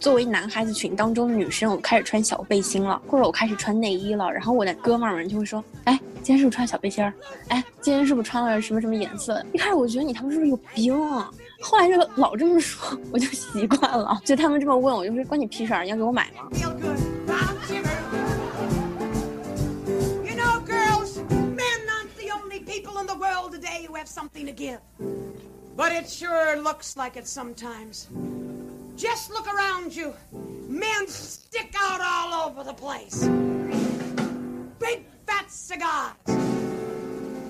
作为男孩子群当中的女生，我开始穿小背心了，或者我开始穿内衣了，然后我的哥们儿们就会说：“哎，今天是不是穿小背心儿？哎，今天是不是穿了什么什么颜色？”一开始我觉得你他们是不是有病啊？后来就老这么说，我就习惯了。就他们这么问我，就说关你屁事儿，你要给我买吗？ Feel good, bounce your boobies. You know, girls, men aren't the only people in the world today who have something to give. But it sure looks like it sometimes. Just look around you. Men stick out all over the place. Big fat cigars.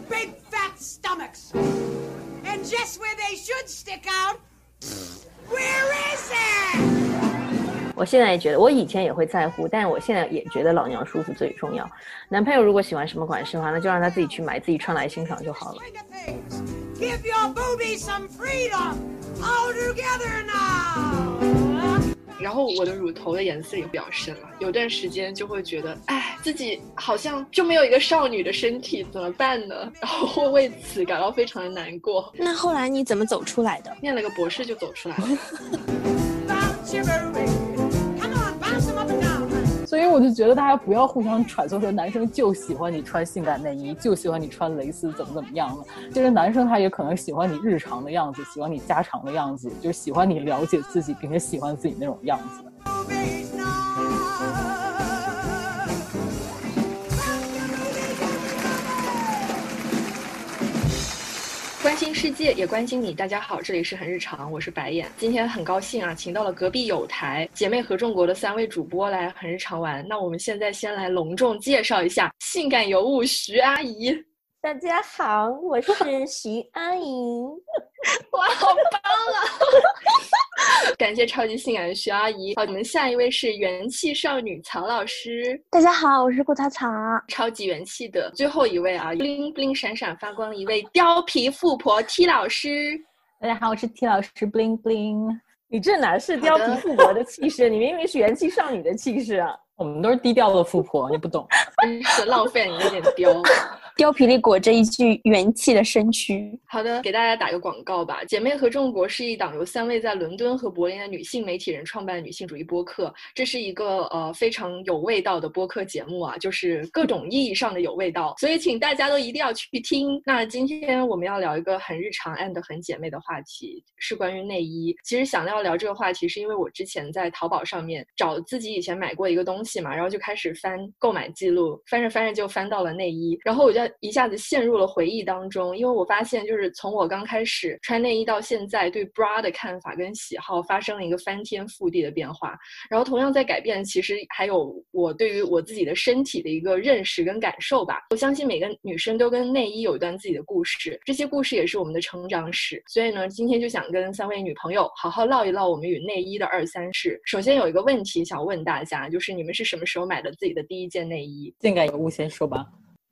Big fat stomachs. And just where they should stick out, where is it? 我现在也觉得，我以前也会在乎，但是我现在也觉得老娘舒服最重要。男朋友如果喜欢什么款式的话，那就让他自己去买，自己穿来欣赏就好了。Give your boobies some freedom. All together now. 然后我的乳头的颜色也比较深了，有段时间就会觉得，哎，自己好像就没有一个少女的身体，怎么办呢？然后会为此感到非常的难过。那后来你怎么走出来的？念了个博士就走出来了。我就觉得大家不要互相揣测说男生就喜欢你穿性感内衣，就喜欢你穿蕾丝怎么怎么样了。就是男生他也可能喜欢你日常的样子，喜欢你家常的样子，就是喜欢你了解自己并且喜欢自己那种样子。关心世界，也关心你。大家好，这里是很日常，我是白眼。今天很高兴啊，请到了隔壁友台姐妹合众国的三位主播来很日常玩。那我们现在先来隆重介绍一下性感尤物徐阿姨。大家好，我是徐阿姨。哇，好棒啊！感谢超级性感的徐阿姨。好，你们下一位是元气少女曹老师，大家好，我是顾草草。超级元气的。最后一位啊，bling bling 闪闪发光的一位貂皮富婆 T 老师。大家好，我是 T 老师，bling bling。你这哪是貂皮富婆的气势？你明明是元气少女的气势啊！我们都是低调的富婆，你不懂。真是浪费你那点貂。貂皮里裹着一具元气的身躯。好的，给大家打个广告吧。姐妹合众国是一档由三位在伦敦和柏林的女性媒体人创办的女性主义播客。这是一个呃非常有味道的播客节目啊，就是各种意义上的有味道。所以请大家都一定要去听。那今天我们要聊一个很日常 and 很姐妹的话题，是关于内衣。其实想要聊这个话题，是因为我之前在淘宝上面找自己以前买过一个东西嘛，然后就开始翻购买记录，翻着翻着就翻到了内衣，然后我就一下子陷入了回忆当中，因为我发现就是从我刚开始穿内衣到现在，对 bra 的看法跟喜好发生了一个翻天覆地的变化。然后同样在改变，其实还有我对于我自己的身体的一个认识跟感受吧。我相信每个女生都跟内衣有一段自己的故事，这些故事也是我们的成长史。所以呢，今天就想跟三位女朋友好好唠一唠我们与内衣的二三事。首先有一个问题想问大家，就是你们是什么时候买的自己的第一件内衣？性感尤物先说吧。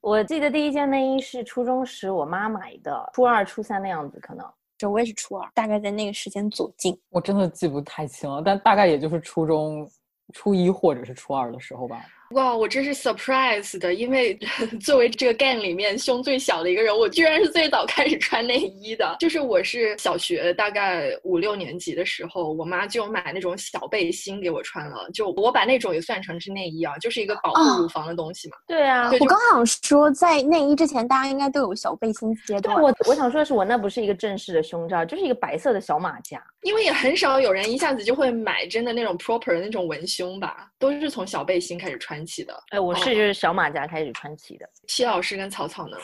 我记得第一件内衣是初中时我妈买的，初二、初三的样子可能。这我也是初二，大概在那个时间左近。我真的记不太清了，但大概也就是初中初一或者是初二的时候吧。哇，我真是 surprise 的，因为 作为这个 gang 里面胸最小的一个人，我居然是最早开始穿内衣的。就是我是小学大概五六年级的时候，我妈就买那种小背心给我穿了，就我把那种也算成是内衣啊，就是一个保护乳房的东西嘛。对啊，对我刚想说，在内衣之前，大家应该都有小背心阶段。对我 我想说的是，我那不是一个正式的胸罩，就是一个白色的小马甲。因为也很少有人一下子就会买真的那种 proper 的那种文胸吧，都是从小背心开始穿起的。哎，我是就是小马甲开始穿起的。T 老师跟草草呢？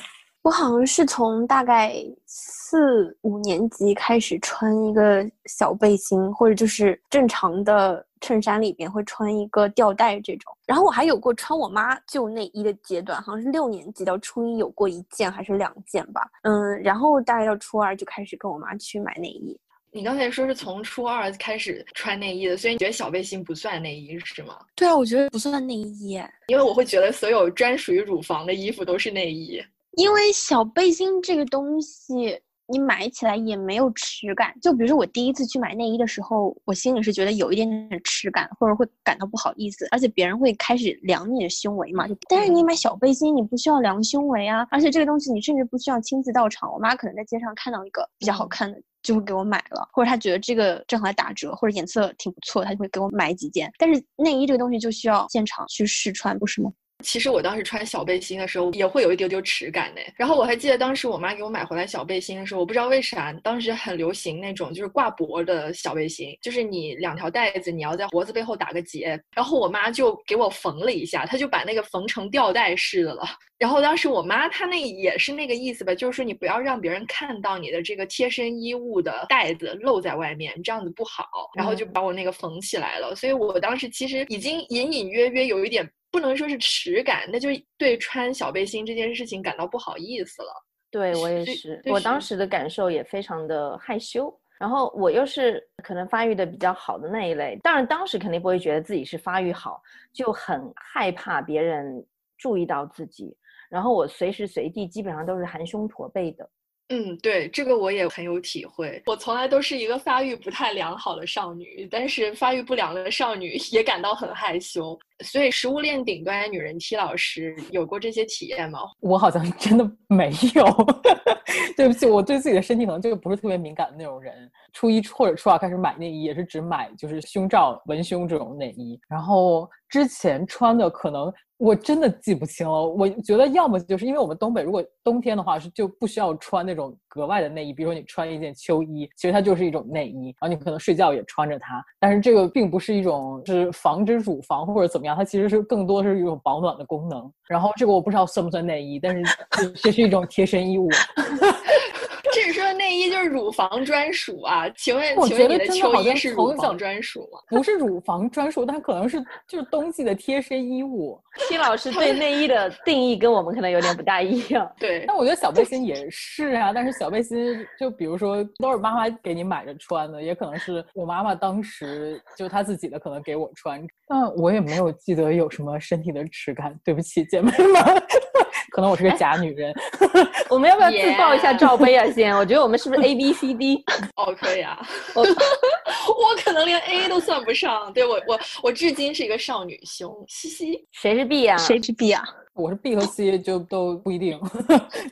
我好像是从大概四五年级开始穿一个小背心，或者就是正常的衬衫里边会穿一个吊带这种。然后我还有过穿我妈旧内衣的阶段，好像是六年级到初一有过一件还是两件吧。嗯，然后大概到初二就开始跟我妈去买内衣。你刚才说是从初二开始穿内衣的，所以你觉得小背心不算内衣是吗？对啊，我觉得不算内衣，因为我会觉得所有专属于乳房的衣服都是内衣。因为小背心这个东西，你买起来也没有耻感。就比如说我第一次去买内衣的时候，我心里是觉得有一点点耻感，或者会感到不好意思，而且别人会开始量你的胸围嘛。就但是你买小背心，你不需要量胸围啊，而且这个东西你甚至不需要亲自到场。我妈可能在街上看到一个比较好看的。就会给我买了，或者他觉得这个正好在打折，或者颜色挺不错，他就会给我买几件。但是内衣这个东西就需要现场去试穿，不是吗？其实我当时穿小背心的时候也会有一丢丢耻感呢。然后我还记得当时我妈给我买回来小背心的时候，我不知道为啥当时很流行那种就是挂脖的小背心，就是你两条带子你要在脖子背后打个结。然后我妈就给我缝了一下，她就把那个缝成吊带式的了。然后当时我妈她那也是那个意思吧，就是说你不要让别人看到你的这个贴身衣物的带子露在外面，这样子不好。然后就把我那个缝起来了。所以我当时其实已经隐隐约约有一点不能说是耻感，那就对穿小背心这件事情感到不好意思了。对我也是，我当时的感受也非常的害羞。然后我又是可能发育的比较好的那一类，当然当时肯定不会觉得自己是发育好，就很害怕别人注意到自己。然后我随时随地基本上都是含胸驼背的。嗯，对，这个我也很有体会。我从来都是一个发育不太良好的少女，但是发育不良的少女也感到很害羞。所以，食物链顶端的女人 T 老师有过这些体验吗？我好像真的没有。对不起，我对自己的身体可能就不是特别敏感的那种人。初一或者初二开始买内衣，也是只买就是胸罩、文胸这种内衣。然后之前穿的可能。我真的记不清了，我觉得要么就是因为我们东北，如果冬天的话是就不需要穿那种格外的内衣，比如说你穿一件秋衣，其实它就是一种内衣，然后你可能睡觉也穿着它，但是这个并不是一种是防止乳房或者怎么样，它其实是更多是一种保暖的功能。然后这个我不知道算不算内衣，但是 这是一种贴身衣物。这是说内衣就是乳房专属啊？请问，我觉得真的好像是乳房专属吗？不是乳房专属，它可能是就是冬季的贴身衣物。金老师对内衣的定义跟我们可能有点不大一样。对，但我觉得小背心也是啊。但是小背心就比如说都是妈妈给你买着穿的，也可能是我妈妈当时就她自己的可能给我穿，但我也没有记得有什么身体的耻感。对不起，姐妹们。可能我是个假女人，我们要不要自报一下罩杯啊？先，我觉得我们是不是 A B C D？哦，可以啊。我 我可能连 A 都算不上。对我我我至今是一个少女胸。嘻嘻，谁是 B 呀？谁是 B 啊？我是 B 和 C，就都不一定，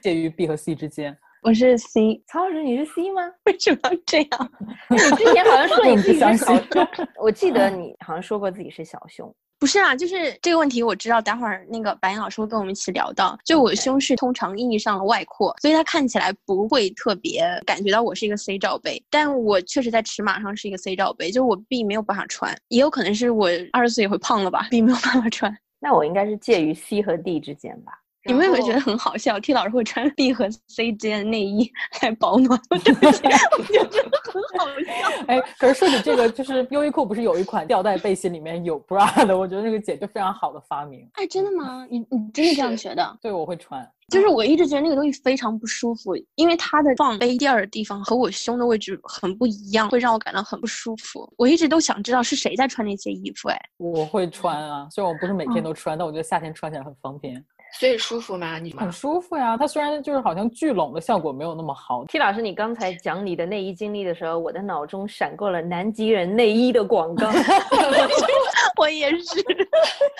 介于 B 和 C 之间。我是 C。曹老师，你是 C 吗？为什么要这样？你之前好像说你自己是小胸，我记得你好像说过自己是小胸。不是啊，就是这个问题我知道，待会儿那个白岩老师会跟我们一起聊到。就我胸是通常意义上的外扩，所以它看起来不会特别感觉到我是一个 C 罩杯，但我确实在尺码上是一个 C 罩杯，就我 B 没有办法穿，也有可能是我二十岁也会胖了吧，B 没有办法穿。那我应该是介于 C 和 D 之间吧。你们有没有觉得很好笑？T 老师会穿 B 和 C 之间的内衣来保暖，我觉得很好笑。哎，可是说起这个，就是优衣库不是有一款吊带背心里面有 bra 的？我觉得那个姐就非常好的发明。哎，真的吗？你你真的这样觉得？对，我会穿。就是我一直觉得那个东西非常不舒服，因为它的放杯垫的地方和我胸的位置很不一样，会让我感到很不舒服。我一直都想知道是谁在穿那些衣服。哎，我会穿啊，虽然我不是每天都穿，但我觉得夏天穿起来很方便。所以舒服吗？你很舒服呀。它虽然就是好像聚拢的效果没有那么好。T 老师，你刚才讲你的内衣经历的时候，我的脑中闪过了南极人内衣的广告。我也是，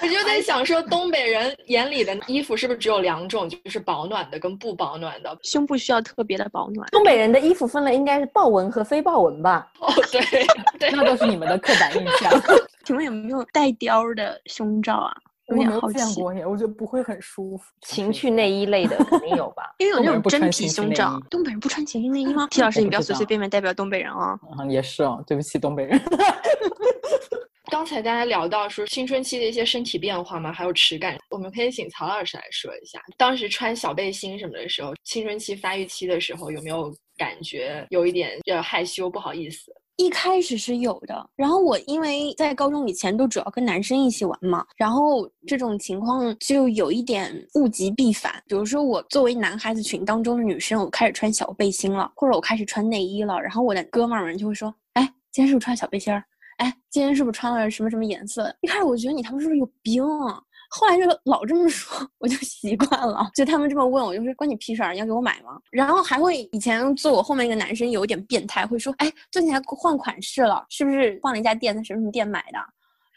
我就在想说，东北人眼里的衣服是不是只有两种，就是保暖的跟不保暖的？胸部需要特别的保暖。东北人的衣服分了应该是豹纹和非豹纹吧？哦，对，对，那都是你们的刻板印象。请问有没有带貂的胸罩啊？我没有见过耶，我觉得不会很舒服。情趣内衣类的肯定有吧？因为有那种真皮胸罩。东北人不穿情趣内衣吗？T 老师，你不要随随便便代表东北人啊！嗯，也是哦，对不起，东北人。刚才大家聊到说青春期的一些身体变化嘛，还有耻感，我们可以请曹老师来说一下，当时穿小背心什么的时候，青春期发育期的时候有没有感觉有一点要害羞不好意思？一开始是有的，然后我因为在高中以前都主要跟男生一起玩嘛，然后这种情况就有一点物极必反。比如说我作为男孩子群当中的女生，我开始穿小背心了，或者我开始穿内衣了，然后我的哥们儿们就会说：“哎，今天是不是穿小背心儿？哎，今天是不是穿了什么什么颜色？”一开始我觉得你他们是不是有病？啊后来就老这么说，我就习惯了。就他们这么问我，就是关你屁事儿，你要给我买吗？然后还会以前坐我后面一个男生有一点变态，会说，哎，最近还换款式了，是不是换了一家店，在什么什么店买的？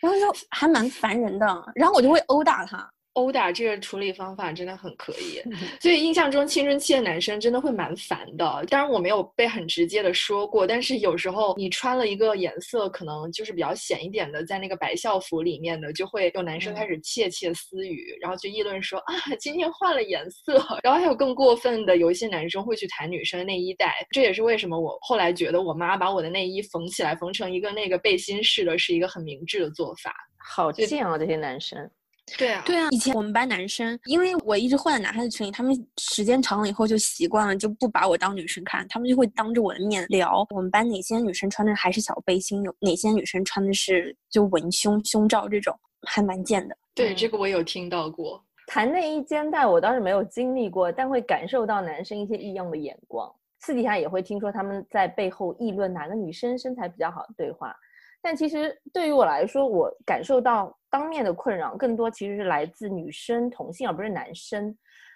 然后就还蛮烦人的，然后我就会殴打他。殴打这个处理方法真的很可以，所以印象中青春期的男生真的会蛮烦的。当然我没有被很直接的说过，但是有时候你穿了一个颜色可能就是比较显一点的，在那个白校服里面的，就会有男生开始窃窃私语，然后就议论说啊，今天换了颜色。然后还有更过分的，有一些男生会去弹女生的内衣带，这也是为什么我后来觉得我妈把我的内衣缝起来，缝成一个那个背心式的，是一个很明智的做法。好贱啊，这些男生。对啊，对啊，以前我们班男生，因为我一直混在男孩子群里，他们时间长了以后就习惯了，就不把我当女生看，他们就会当着我的面聊我们班哪些女生穿的还是小背心，有哪些女生穿的是就文胸胸罩这种，还蛮贱的。对，这个我有听到过。谈内衣肩带我倒是没有经历过，但会感受到男生一些异样的眼光，私底下也会听说他们在背后议论哪个女生身材比较好的对话。但其实对于我来说，我感受到当面的困扰更多其实是来自女生同性，而不是男生。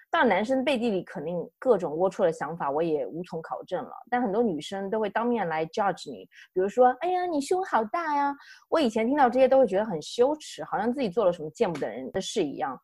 当然，男生背地里肯定各种龌龊的想法，我也无从考证了。但很多女生都会当面来 judge 你，比如说：“哎呀，你胸好大呀！”我以前听到这些都会觉得很羞耻，好像自己做了什么见不得人的事一样。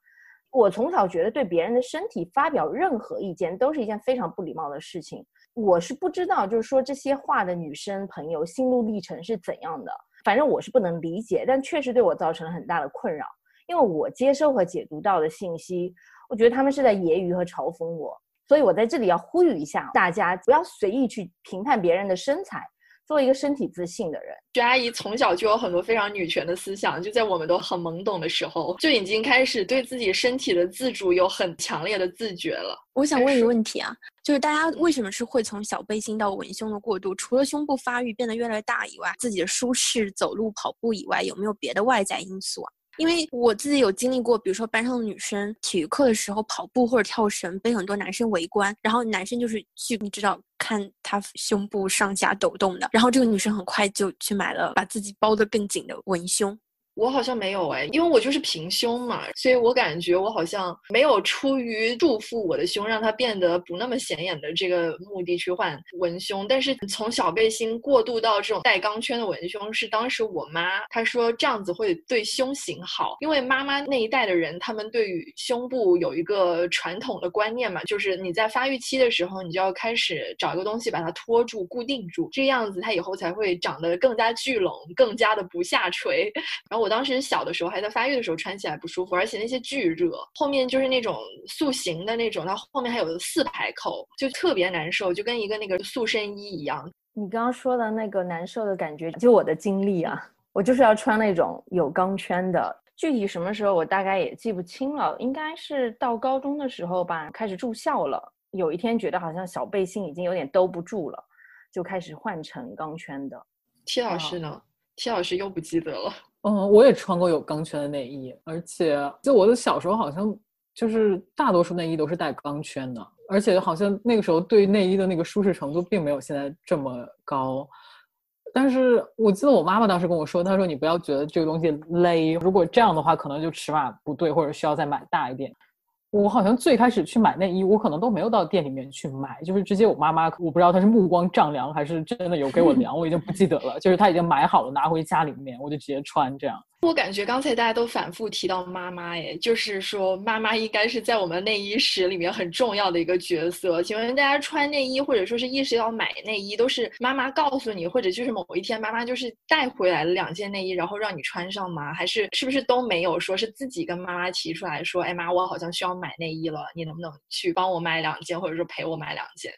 我从小觉得对别人的身体发表任何意见都是一件非常不礼貌的事情。我是不知道，就是说这些话的女生朋友心路历程是怎样的。反正我是不能理解，但确实对我造成了很大的困扰，因为我接收和解读到的信息，我觉得他们是在揶揄和嘲讽我，所以我在这里要呼吁一下大家，不要随意去评判别人的身材。做一个身体自信的人，徐阿姨从小就有很多非常女权的思想，就在我们都很懵懂的时候，就已经开始对自己身体的自主有很强烈的自觉了。我想问一个问题啊，就是大家为什么是会从小背心到文胸的过渡？除了胸部发育变得越来越大以外，自己的舒适走路跑步以外，有没有别的外在因素啊？因为我自己有经历过，比如说班上的女生体育课的时候跑步或者跳绳，被很多男生围观，然后男生就是去，你知道看她胸部上下抖动的，然后这个女生很快就去买了把自己包得更紧的文胸。我好像没有哎，因为我就是平胸嘛，所以我感觉我好像没有出于束缚我的胸，让它变得不那么显眼的这个目的去换文胸。但是从小背心过渡到这种带钢圈的文胸，是当时我妈她说这样子会对胸型好，因为妈妈那一代的人，他们对于胸部有一个传统的观念嘛，就是你在发育期的时候，你就要开始找一个东西把它托住、固定住，这样子它以后才会长得更加聚拢、更加的不下垂，然后。我当时小的时候还在发育的时候穿起来不舒服，而且那些巨热，后面就是那种塑形的那种，它后面还有四排扣，就特别难受，就跟一个那个塑身衣一样。你刚刚说的那个难受的感觉，就我的经历啊，我就是要穿那种有钢圈的。具体什么时候我大概也记不清了，应该是到高中的时候吧，开始住校了。有一天觉得好像小背心已经有点兜不住了，就开始换成钢圈的。T 老师呢？T 老师又不记得了。嗯，我也穿过有钢圈的内衣，而且就我的小时候好像就是大多数内衣都是带钢圈的，而且好像那个时候对内衣的那个舒适程度并没有现在这么高。但是我记得我妈妈当时跟我说，她说你不要觉得这个东西勒，如果这样的话，可能就尺码不对，或者需要再买大一点。我好像最开始去买内衣，我可能都没有到店里面去买，就是直接我妈妈，我不知道她是目光丈量还是真的有给我量，我已经不记得了。就是她已经买好了拿回家里面，我就直接穿这样。我感觉刚才大家都反复提到妈妈，哎，就是说妈妈应该是在我们内衣史里面很重要的一个角色。请问大家穿内衣或者说是意识到买内衣，都是妈妈告诉你，或者就是某一天妈妈就是带回来了两件内衣，然后让你穿上吗？还是是不是都没有说是自己跟妈妈提出来说，哎妈，我好像需要买内衣了，你能不能去帮我买两件，或者说陪我买两件？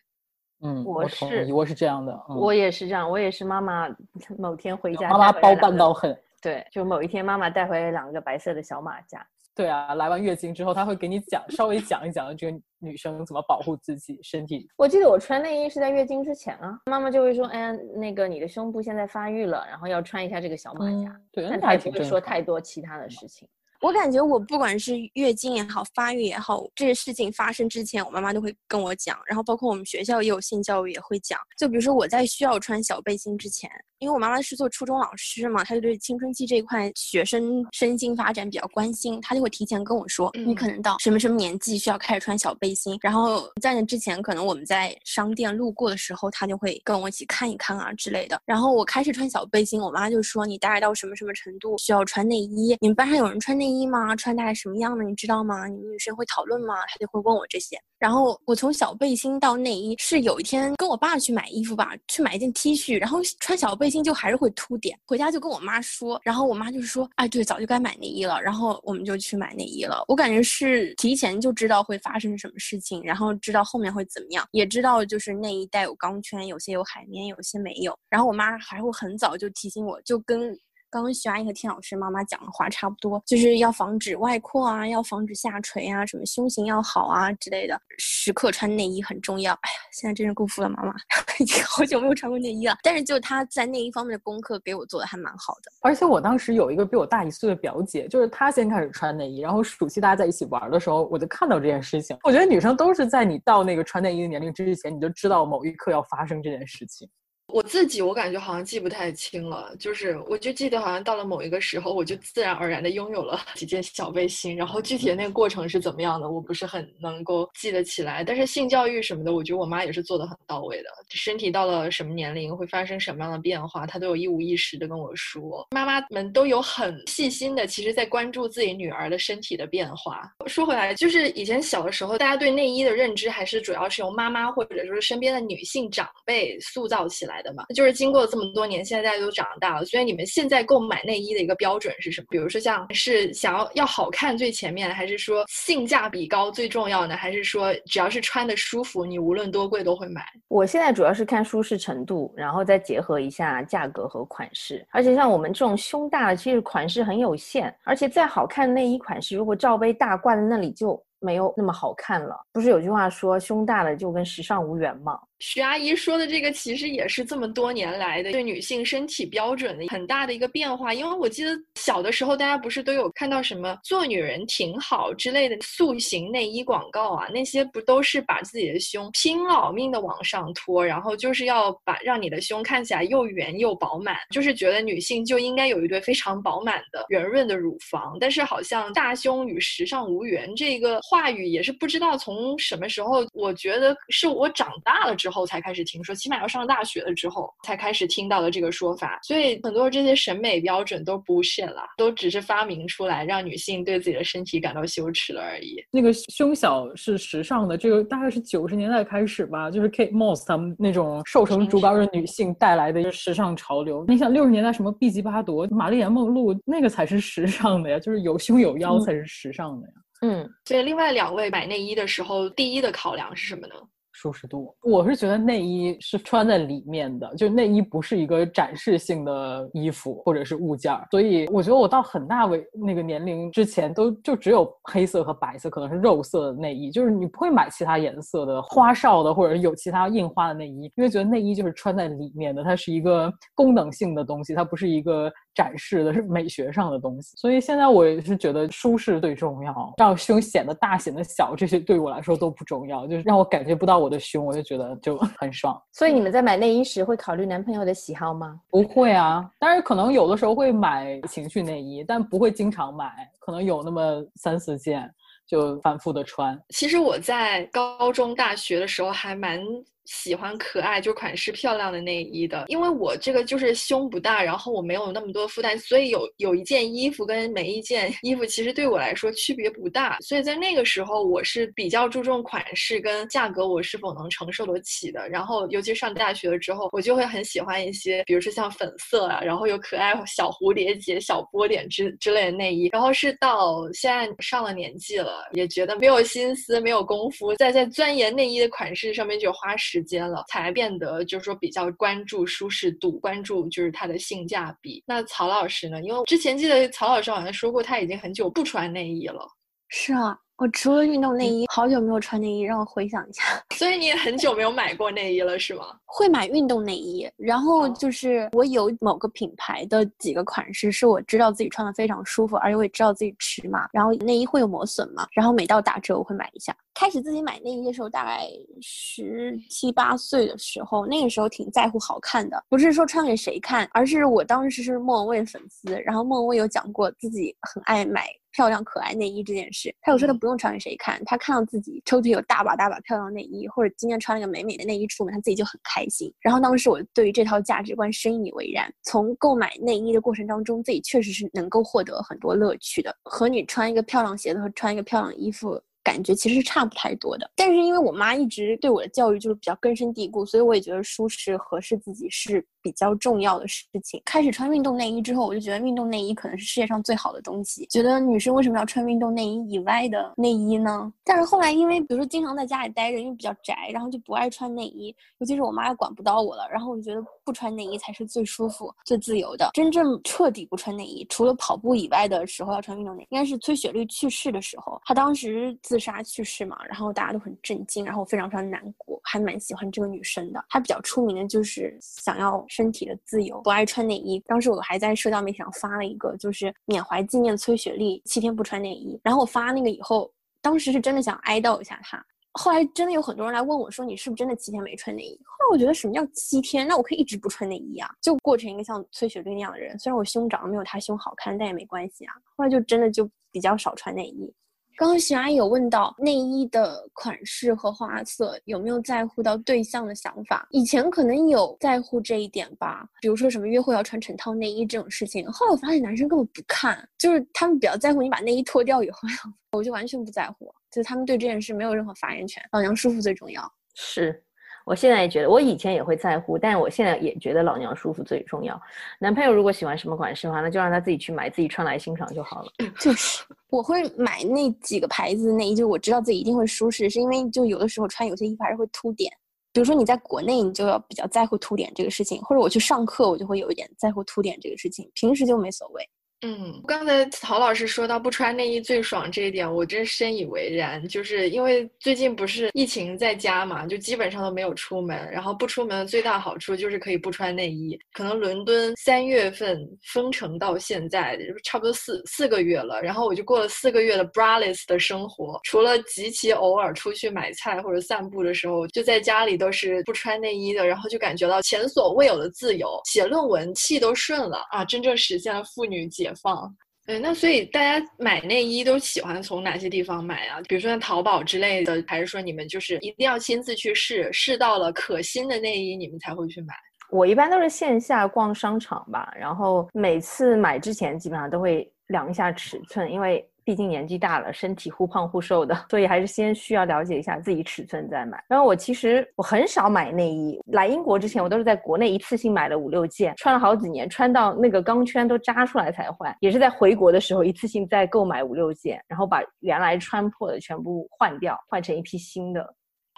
嗯，我是我是这样的，我也是这样，我也是妈妈某天回家，妈妈包办到很。对，就某一天妈妈带回来两个白色的小马甲。对啊，来完月经之后，他会给你讲，稍微讲一讲这个女生怎么保护自己身体。我记得我穿内衣是在月经之前啊，妈妈就会说：“哎呀，那个你的胸部现在发育了，然后要穿一下这个小马甲。”对，但她也不会说太多其他的事情。我感觉我不管是月经也好，发育也好，这些事情发生之前，我妈妈都会跟我讲。然后包括我们学校也有性教育也会讲。就比如说我在需要穿小背心之前。因为我妈妈是做初中老师嘛，她就对青春期这一块学生身心发展比较关心，她就会提前跟我说，你可能到什么什么年纪需要开始穿小背心。然后在那之前，可能我们在商店路过的时候，她就会跟我一起看一看啊之类的。然后我开始穿小背心，我妈就说你大概到什么什么程度需要穿内衣？你们班上有人穿内衣吗？穿大概什么样的？你知道吗？你们女生会讨论吗？她就会问我这些。然后我从小背心到内衣，是有一天跟我爸去买衣服吧，去买一件 T 恤，然后穿小背心就还是会凸点，回家就跟我妈说，然后我妈就说，哎，对，早就该买内衣了，然后我们就去买内衣了。我感觉是提前就知道会发生什么事情，然后知道后面会怎么样，也知道就是内衣带有钢圈，有些有海绵，有些没有。然后我妈还会很早就提醒我，就跟。刚刚徐阿姨和田老师妈妈讲的话差不多，就是要防止外扩啊，要防止下垂啊，什么胸型要好啊之类的，时刻穿内衣很重要。哎呀，现在真是辜负了妈妈，已经好久没有穿过内衣了。但是就她在内衣方面的功课给我做的还蛮好的。而且我当时有一个比我大一岁的表姐，就是她先开始穿内衣，然后暑期大家在一起玩的时候，我就看到这件事情。我觉得女生都是在你到那个穿内衣的年龄之前，你就知道某一刻要发生这件事情。我自己我感觉好像记不太清了，就是我就记得好像到了某一个时候，我就自然而然的拥有了几件小背心，然后具体的那个过程是怎么样的，我不是很能够记得起来。但是性教育什么的，我觉得我妈也是做的很到位的。身体到了什么年龄会发生什么样的变化，她都有一五一十的跟我说。妈妈们都有很细心的，其实在关注自己女儿的身体的变化。说回来，就是以前小的时候，大家对内衣的认知还是主要是由妈妈或者说是身边的女性长辈塑造起来来。的嘛，就是经过这么多年，现在都长大了，所以你们现在购买内衣的一个标准是什么？比如说像是想要要好看最前面，还是说性价比高最重要呢？还是说只要是穿的舒服，你无论多贵都会买？我现在主要是看舒适程度，然后再结合一下价格和款式。而且像我们这种胸大的，其实款式很有限，而且再好看的内衣款式，如果罩杯大挂在那里就没有那么好看了。不是有句话说胸大的就跟时尚无缘吗？徐阿姨说的这个，其实也是这么多年来的对女性身体标准的很大的一个变化。因为我记得小的时候，大家不是都有看到什么“做女人挺好”之类的塑形内衣广告啊？那些不都是把自己的胸拼老命的往上托，然后就是要把让你的胸看起来又圆又饱满，就是觉得女性就应该有一对非常饱满的圆润的乳房。但是好像大胸与时尚无缘这个话语，也是不知道从什么时候，我觉得是我长大了之。之后才开始听说，起码要上大学了之后才开始听到的这个说法。所以很多这些审美标准都不现了，都只是发明出来让女性对自己的身体感到羞耻了而已。那个胸小是时尚的，这个大概是九十年代开始吧，就是 Kate Moss 他们那种瘦成竹竿的女性带来的一个时尚潮流。你想六十年代什么 B 级巴朵、玛丽莲梦露，那个才是时尚的呀，就是有胸有腰才是时尚的呀。嗯，所以另外两位买内衣的时候，第一的考量是什么呢？舒适度，我是觉得内衣是穿在里面的，就内衣不是一个展示性的衣服或者是物件儿，所以我觉得我到很大为那个年龄之前都就只有黑色和白色，可能是肉色的内衣，就是你不会买其他颜色的花哨的或者有其他印花的内衣，因为觉得内衣就是穿在里面的，它是一个功能性的东西，它不是一个。展示的是美学上的东西，所以现在我也是觉得舒适最重要，让胸显得大显得小，这些对我来说都不重要，就是让我感觉不到我的胸，我就觉得就很爽。所以你们在买内衣时会考虑男朋友的喜好吗？不会啊，但是可能有的时候会买情趣内衣，但不会经常买，可能有那么三四件就反复的穿。其实我在高中、大学的时候还蛮。喜欢可爱就款式漂亮的内衣的，因为我这个就是胸不大，然后我没有那么多负担，所以有有一件衣服跟没一件衣服其实对我来说区别不大。所以在那个时候，我是比较注重款式跟价格，我是否能承受得起的。然后，尤其上大学了之后，我就会很喜欢一些，比如说像粉色啊，然后有可爱小蝴蝶结、小波点之之类的内衣。然后是到现在上了年纪了，也觉得没有心思、没有功夫在在钻研内衣的款式上面就花时。时间了，才变得就是说比较关注舒适度，关注就是它的性价比。那曹老师呢？因为之前记得曹老师好像说过，他已经很久不穿内衣了。是啊，我除了运动内衣，好久没有穿内衣，让我回想一下。所以你也很久没有买过内衣了，是吗？会买运动内衣，然后就是我有某个品牌的几个款式是我知道自己穿的非常舒服，而且我也知道自己尺码。然后内衣会有磨损嘛，然后每到打折我会买一下。开始自己买内衣的时候，大概十七八岁的时候，那个时候挺在乎好看的，不是说穿给谁看，而是我当时是莫文蔚的粉丝，然后莫文蔚有讲过自己很爱买。漂亮可爱内衣这件事，他有说他不用穿给谁看，他看到自己抽屉有大把大把漂亮内衣，或者今天穿了个美美的内衣出门，他自己就很开心。然后当时我对于这套价值观深以为然，从购买内衣的过程当中，自己确实是能够获得很多乐趣的，和你穿一个漂亮鞋子和穿一个漂亮衣服。感觉其实是差不太多的，但是因为我妈一直对我的教育就是比较根深蒂固，所以我也觉得舒适合适自己是比较重要的事情。开始穿运动内衣之后，我就觉得运动内衣可能是世界上最好的东西。觉得女生为什么要穿运动内衣以外的内衣呢？但是后来因为比如说经常在家里待着，因为比较宅，然后就不爱穿内衣，尤其是我妈也管不到我了，然后我就觉得不穿内衣才是最舒服、最自由的。真正彻底不穿内衣，除了跑步以外的时候要穿运动内衣，应该是崔雪莉去世的时候，她当时自。杀去世嘛，然后大家都很震惊，然后非常非常难过，还蛮喜欢这个女生的。她比较出名的就是想要身体的自由，不爱穿内衣。当时我还在社交媒体上发了一个，就是缅怀纪念崔雪莉七天不穿内衣。然后我发那个以后，当时是真的想哀悼一下她。后来真的有很多人来问我，说你是不是真的七天没穿内衣？后来我觉得什么叫七天？那我可以一直不穿内衣啊，就过成一个像崔雪莉那样的人。虽然我胸长得没有她胸好看，但也没关系啊。后来就真的就比较少穿内衣。刚刚徐阿姨有问到内衣的款式和花色有没有在乎到对象的想法？以前可能有在乎这一点吧，比如说什么约会要穿成套内衣这种事情。后来我发现男生根本不看，就是他们比较在乎你把内衣脱掉以后，我就完全不在乎，就他们对这件事没有任何发言权。老娘舒服最重要。是。我现在也觉得，我以前也会在乎，但是我现在也觉得老娘舒服最重要。男朋友如果喜欢什么款式的话，那就让他自己去买，自己穿来欣赏就好了。就是，我会买那几个牌子内衣，就我知道自己一定会舒适，是因为就有的时候穿有些衣服还是会凸点。比如说你在国内，你就要比较在乎凸点这个事情，或者我去上课，我就会有一点在乎凸点这个事情，平时就没所谓。嗯，刚才曹老师说到不穿内衣最爽这一点，我真深以为然。就是因为最近不是疫情在家嘛，就基本上都没有出门。然后不出门的最大好处就是可以不穿内衣。可能伦敦三月份封城到现在，差不多四四个月了。然后我就过了四个月的 braless 的生活，除了极其偶尔出去买菜或者散步的时候，就在家里都是不穿内衣的。然后就感觉到前所未有的自由，写论文气都顺了啊！真正实现了妇女节。解放，对，那所以大家买内衣都喜欢从哪些地方买啊？比如说像淘宝之类的，还是说你们就是一定要亲自去试，试到了可心的内衣，你们才会去买？我一般都是线下逛商场吧，然后每次买之前基本上都会量一下尺寸，因为。毕竟年纪大了，身体忽胖忽瘦的，所以还是先需要了解一下自己尺寸再买。然后我其实我很少买内衣，来英国之前我都是在国内一次性买了五六件，穿了好几年，穿到那个钢圈都扎出来才换。也是在回国的时候一次性再购买五六件，然后把原来穿破的全部换掉，换成一批新的。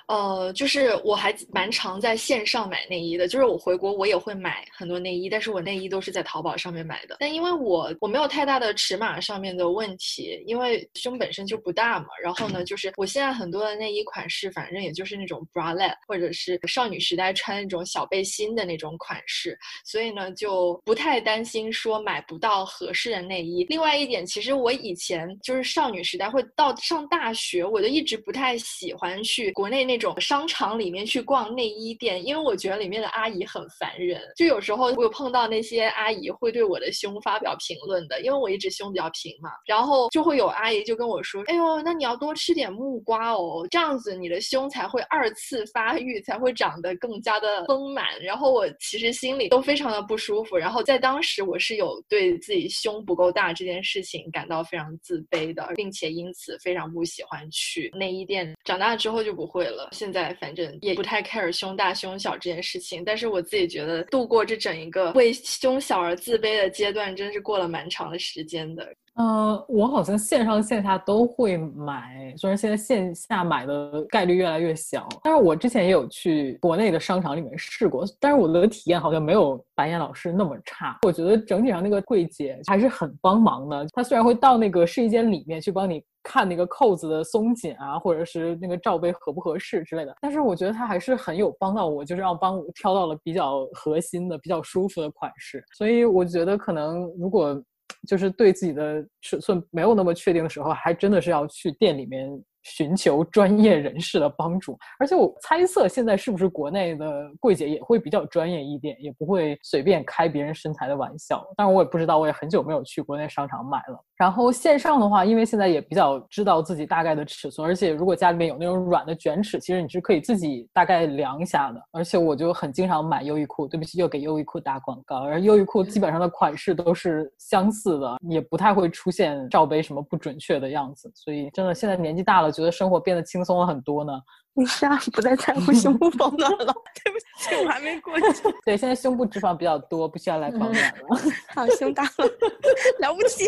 呃，就是我还蛮常在线上买内衣的，就是我回国我也会买很多内衣，但是我内衣都是在淘宝上面买的。但因为我我没有太大的尺码上面的问题，因为胸本身就不大嘛。然后呢，就是我现在很多的内衣款式，反正也就是那种 bralette 或者是少女时代穿那种小背心的那种款式，所以呢就不太担心说买不到合适的内衣。另外一点，其实我以前就是少女时代会到上大学，我就一直不太喜欢去国内那。那种商场里面去逛内衣店，因为我觉得里面的阿姨很烦人。就有时候我有碰到那些阿姨会对我的胸发表评论的，因为我一直胸比较平嘛。然后就会有阿姨就跟我说：“哎呦，那你要多吃点木瓜哦，这样子你的胸才会二次发育，才会长得更加的丰满。”然后我其实心里都非常的不舒服。然后在当时我是有对自己胸不够大这件事情感到非常自卑的，并且因此非常不喜欢去内衣店。长大之后就不会了。现在反正也不太 care 胸大胸小这件事情，但是我自己觉得度过这整一个为胸小而自卑的阶段，真是过了蛮长的时间的。嗯，我好像线上线下都会买，虽然现在线下买的概率越来越小，但是我之前也有去国内的商场里面试过，但是我的体验好像没有白岩老师那么差。我觉得整体上那个柜姐还是很帮忙的，她虽然会到那个试衣间里面去帮你看那个扣子的松紧啊，或者是那个罩杯合不合适之类的，但是我觉得她还是很有帮到我，就是让帮我挑到了比较核心的、比较舒服的款式。所以我觉得可能如果。就是对自己的尺寸没有那么确定的时候，还真的是要去店里面。寻求专业人士的帮助，而且我猜测现在是不是国内的柜姐也会比较专业一点，也不会随便开别人身材的玩笑。当然我也不知道，我也很久没有去国内商场买了。然后线上的话，因为现在也比较知道自己大概的尺寸，而且如果家里面有那种软的卷尺，其实你是可以自己大概量一下的。而且我就很经常买优衣库，对不起，又给优衣库打广告。而优衣库基本上的款式都是相似的，也不太会出现罩杯什么不准确的样子。所以真的现在年纪大了。觉得生活变得轻松了很多呢。你 是不再在乎胸部保暖了？对不起，我还没过去。对，现在胸部脂肪比较多，不需要来保暖了。好，胸大了，了不起。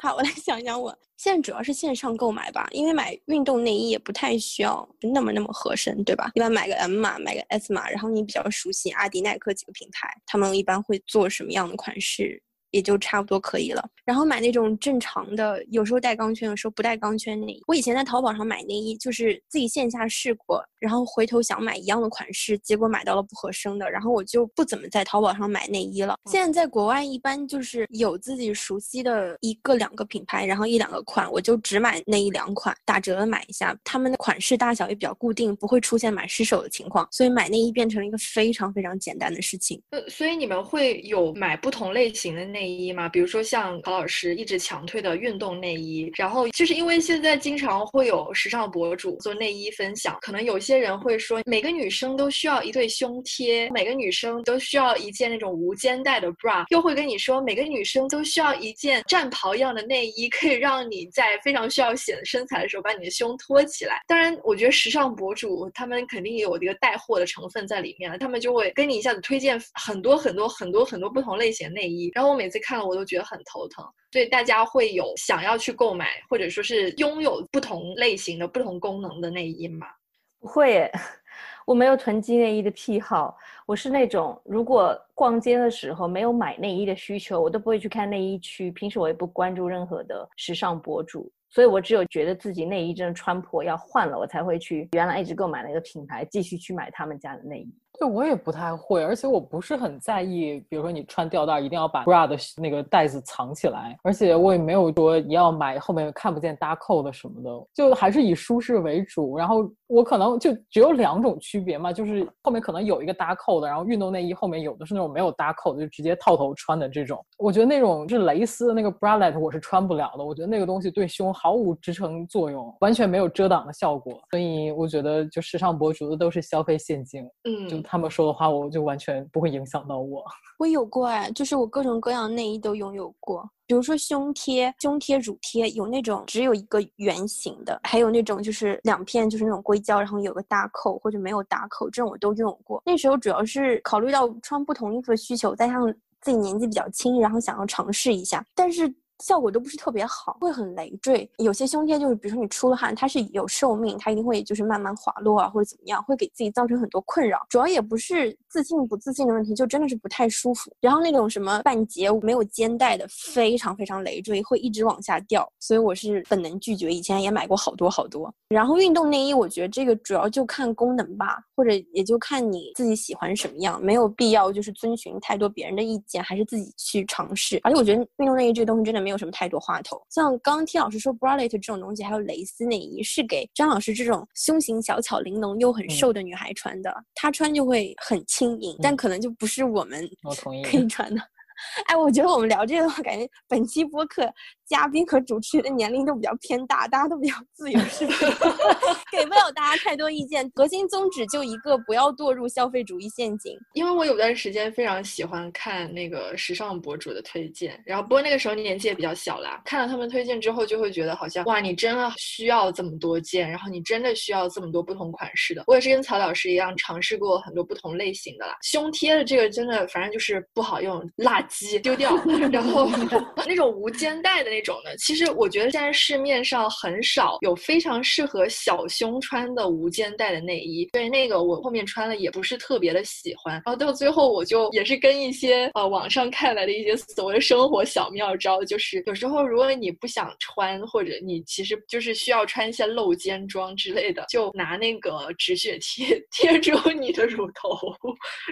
好，我来想想，我现在主要是线上购买吧，因为买运动内衣也不太需要那么那么合身，对吧？一般买个 M 码，买个 S 码，然后你比较熟悉阿迪、耐克几个品牌，他们一般会做什么样的款式？也就差不多可以了。然后买那种正常的，有时候带钢圈，有时候不带钢圈内衣。我以前在淘宝上买内衣，就是自己线下试过，然后回头想买一样的款式，结果买到了不合身的，然后我就不怎么在淘宝上买内衣了。现在在国外一般就是有自己熟悉的一个两个品牌，然后一两个款，我就只买那一两款，打折的买一下。他们的款式大小也比较固定，不会出现买失手的情况，所以买内衣变成了一个非常非常简单的事情。呃，所以你们会有买不同类型的内。内衣嘛，比如说像曹老师一直强推的运动内衣，然后就是因为现在经常会有时尚博主做内衣分享，可能有些人会说每个女生都需要一对胸贴，每个女生都需要一件那种无肩带的 bra，又会跟你说每个女生都需要一件战袍一样的内衣，可以让你在非常需要显身材的时候把你的胸托起来。当然，我觉得时尚博主他们肯定有一个带货的成分在里面，他们就会跟你一下子推荐很多很多很多很多不同类型的内衣，然后我每。每次看了我都觉得很头疼，所以大家会有想要去购买或者说是拥有不同类型的不同功能的内衣吗？不会，我没有囤积内衣的癖好。我是那种如果逛街的时候没有买内衣的需求，我都不会去看内衣区。平时我也不关注任何的时尚博主，所以我只有觉得自己内衣真的穿破要换了，我才会去原来一直购买那个品牌继续去买他们家的内衣。对，我也不太会，而且我不是很在意，比如说你穿吊带一定要把 bra 的那个带子藏起来，而且我也没有说你要买后面看不见搭扣的什么的，就还是以舒适为主。然后我可能就只有两种区别嘛，就是后面可能有一个搭扣的，然后运动内衣后面有的是那种没有搭扣的，就直接套头穿的这种。我觉得那种是蕾丝的那个 bralette 我是穿不了的，我觉得那个东西对胸毫无支撑作用，完全没有遮挡的效果。所以我觉得就时尚博主的都是消费陷阱，嗯，就。他们说的话，我就完全不会影响到我。我有过哎，就是我各种各样内衣都拥有过，比如说胸贴、胸贴、乳贴，有那种只有一个圆形的，还有那种就是两片，就是那种硅胶，然后有个搭扣或者没有搭扣，这种我都拥有过。那时候主要是考虑到穿不同衣服的需求，再加上自己年纪比较轻，然后想要尝试一下，但是。效果都不是特别好，会很累赘。有些胸贴就是，比如说你出了汗，它是有寿命，它一定会就是慢慢滑落啊，或者怎么样，会给自己造成很多困扰。主要也不是自信不自信的问题，就真的是不太舒服。然后那种什么半截没有肩带的，非常非常累赘，会一直往下掉。所以我是本能拒绝。以前也买过好多好多。然后运动内衣，我觉得这个主要就看功能吧，或者也就看你自己喜欢什么样，没有必要就是遵循太多别人的意见，还是自己去尝试。而且我觉得运动内衣这个东西真的没有什么太多话头。像刚刚听老师说 bralette 这种东西，还有蕾丝内衣，是给张老师这种胸型小巧玲珑又很瘦的女孩穿的，她穿就会很轻盈，但可能就不是我们可以穿的。哎，我觉得我们聊这个的话，感觉本期播客。嘉宾和主持人的年龄都比较偏大，大家都比较自由，是不是？给不了大家太多意见。核心宗旨就一个，不要堕入消费主义陷阱。因为我有段时间非常喜欢看那个时尚博主的推荐，然后不过那个时候年纪也比较小啦，看了他们推荐之后，就会觉得好像哇，你真的需要这么多件，然后你真的需要这么多不同款式的。我也是跟曹老师一样，尝试过很多不同类型的啦。胸贴的这个真的，反正就是不好用，垃圾丢掉。然后 那种无肩带的那。那种的。其实我觉得现在市面上很少有非常适合小胸穿的无肩带的内衣。对，那个我后面穿了也不是特别的喜欢。然后到最后我就也是跟一些呃网上看来的一些所谓的生活小妙招，就是有时候如果你不想穿，或者你其实就是需要穿一些露肩装之类的，就拿那个止血贴贴住你的乳头，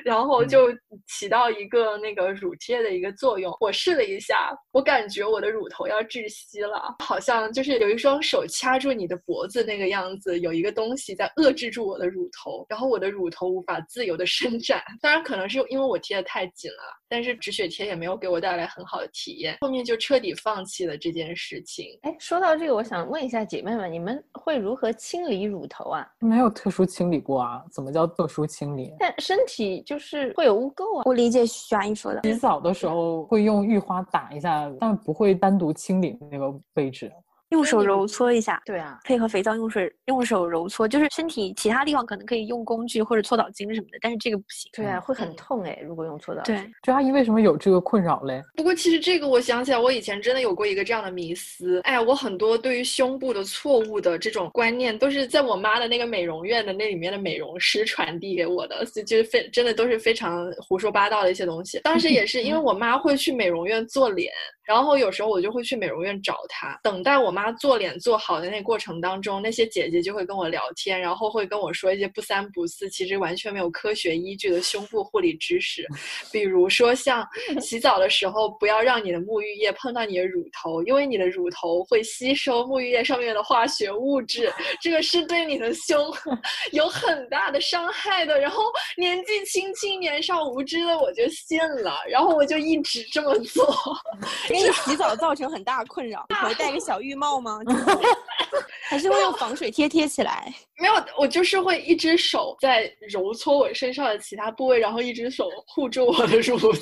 然后就起到一个那个乳贴的一个作用。我试了一下，我感觉我的乳头要窒息了，好像就是有一双手掐住你的脖子那个样子，有一个东西在遏制住我的乳头，然后我的乳头无法自由的伸展。当然可能是因为我贴的太紧了，但是止血贴也没有给我带来很好的体验，后面就彻底放弃了这件事情。哎，说到这个，我想问一下姐妹们，你们会如何清理乳头啊？没有特殊清理过啊？怎么叫特殊清理？但身体就是会有污垢啊。我理解徐阿姨说的，洗澡的时候会用浴花打一下，但不会单独清理那个位置。用手揉搓一下，对啊，配合肥皂用水用手揉搓，就是身体其他地方可能可以用工具或者搓澡巾什么的，但是这个不行。对啊，会很痛哎，如果用搓澡巾。对，这阿姨为什么有这个困扰嘞？不过其实这个我想起来，我以前真的有过一个这样的迷思。哎，我很多对于胸部的错误的这种观念，都是在我妈的那个美容院的那里面的美容师传递给我的，所以就是非真的都是非常胡说八道的一些东西。当时也是因为我妈会去美容院做脸。然后有时候我就会去美容院找她，等待我妈做脸做好的那过程当中，那些姐姐就会跟我聊天，然后会跟我说一些不三不四，其实完全没有科学依据的胸部护理知识，比如说像洗澡的时候不要让你的沐浴液碰到你的乳头，因为你的乳头会吸收沐浴液上面的化学物质，这个是对你的胸 有很大的伤害的。然后年纪轻轻、年少无知的我就信了，然后我就一直这么做。给你洗澡造成很大困扰，你会戴个小浴帽吗？还是会用防水贴贴起来？没有，我就是会一只手在揉搓我身上的其他部位，然后一只手护住我的乳头。我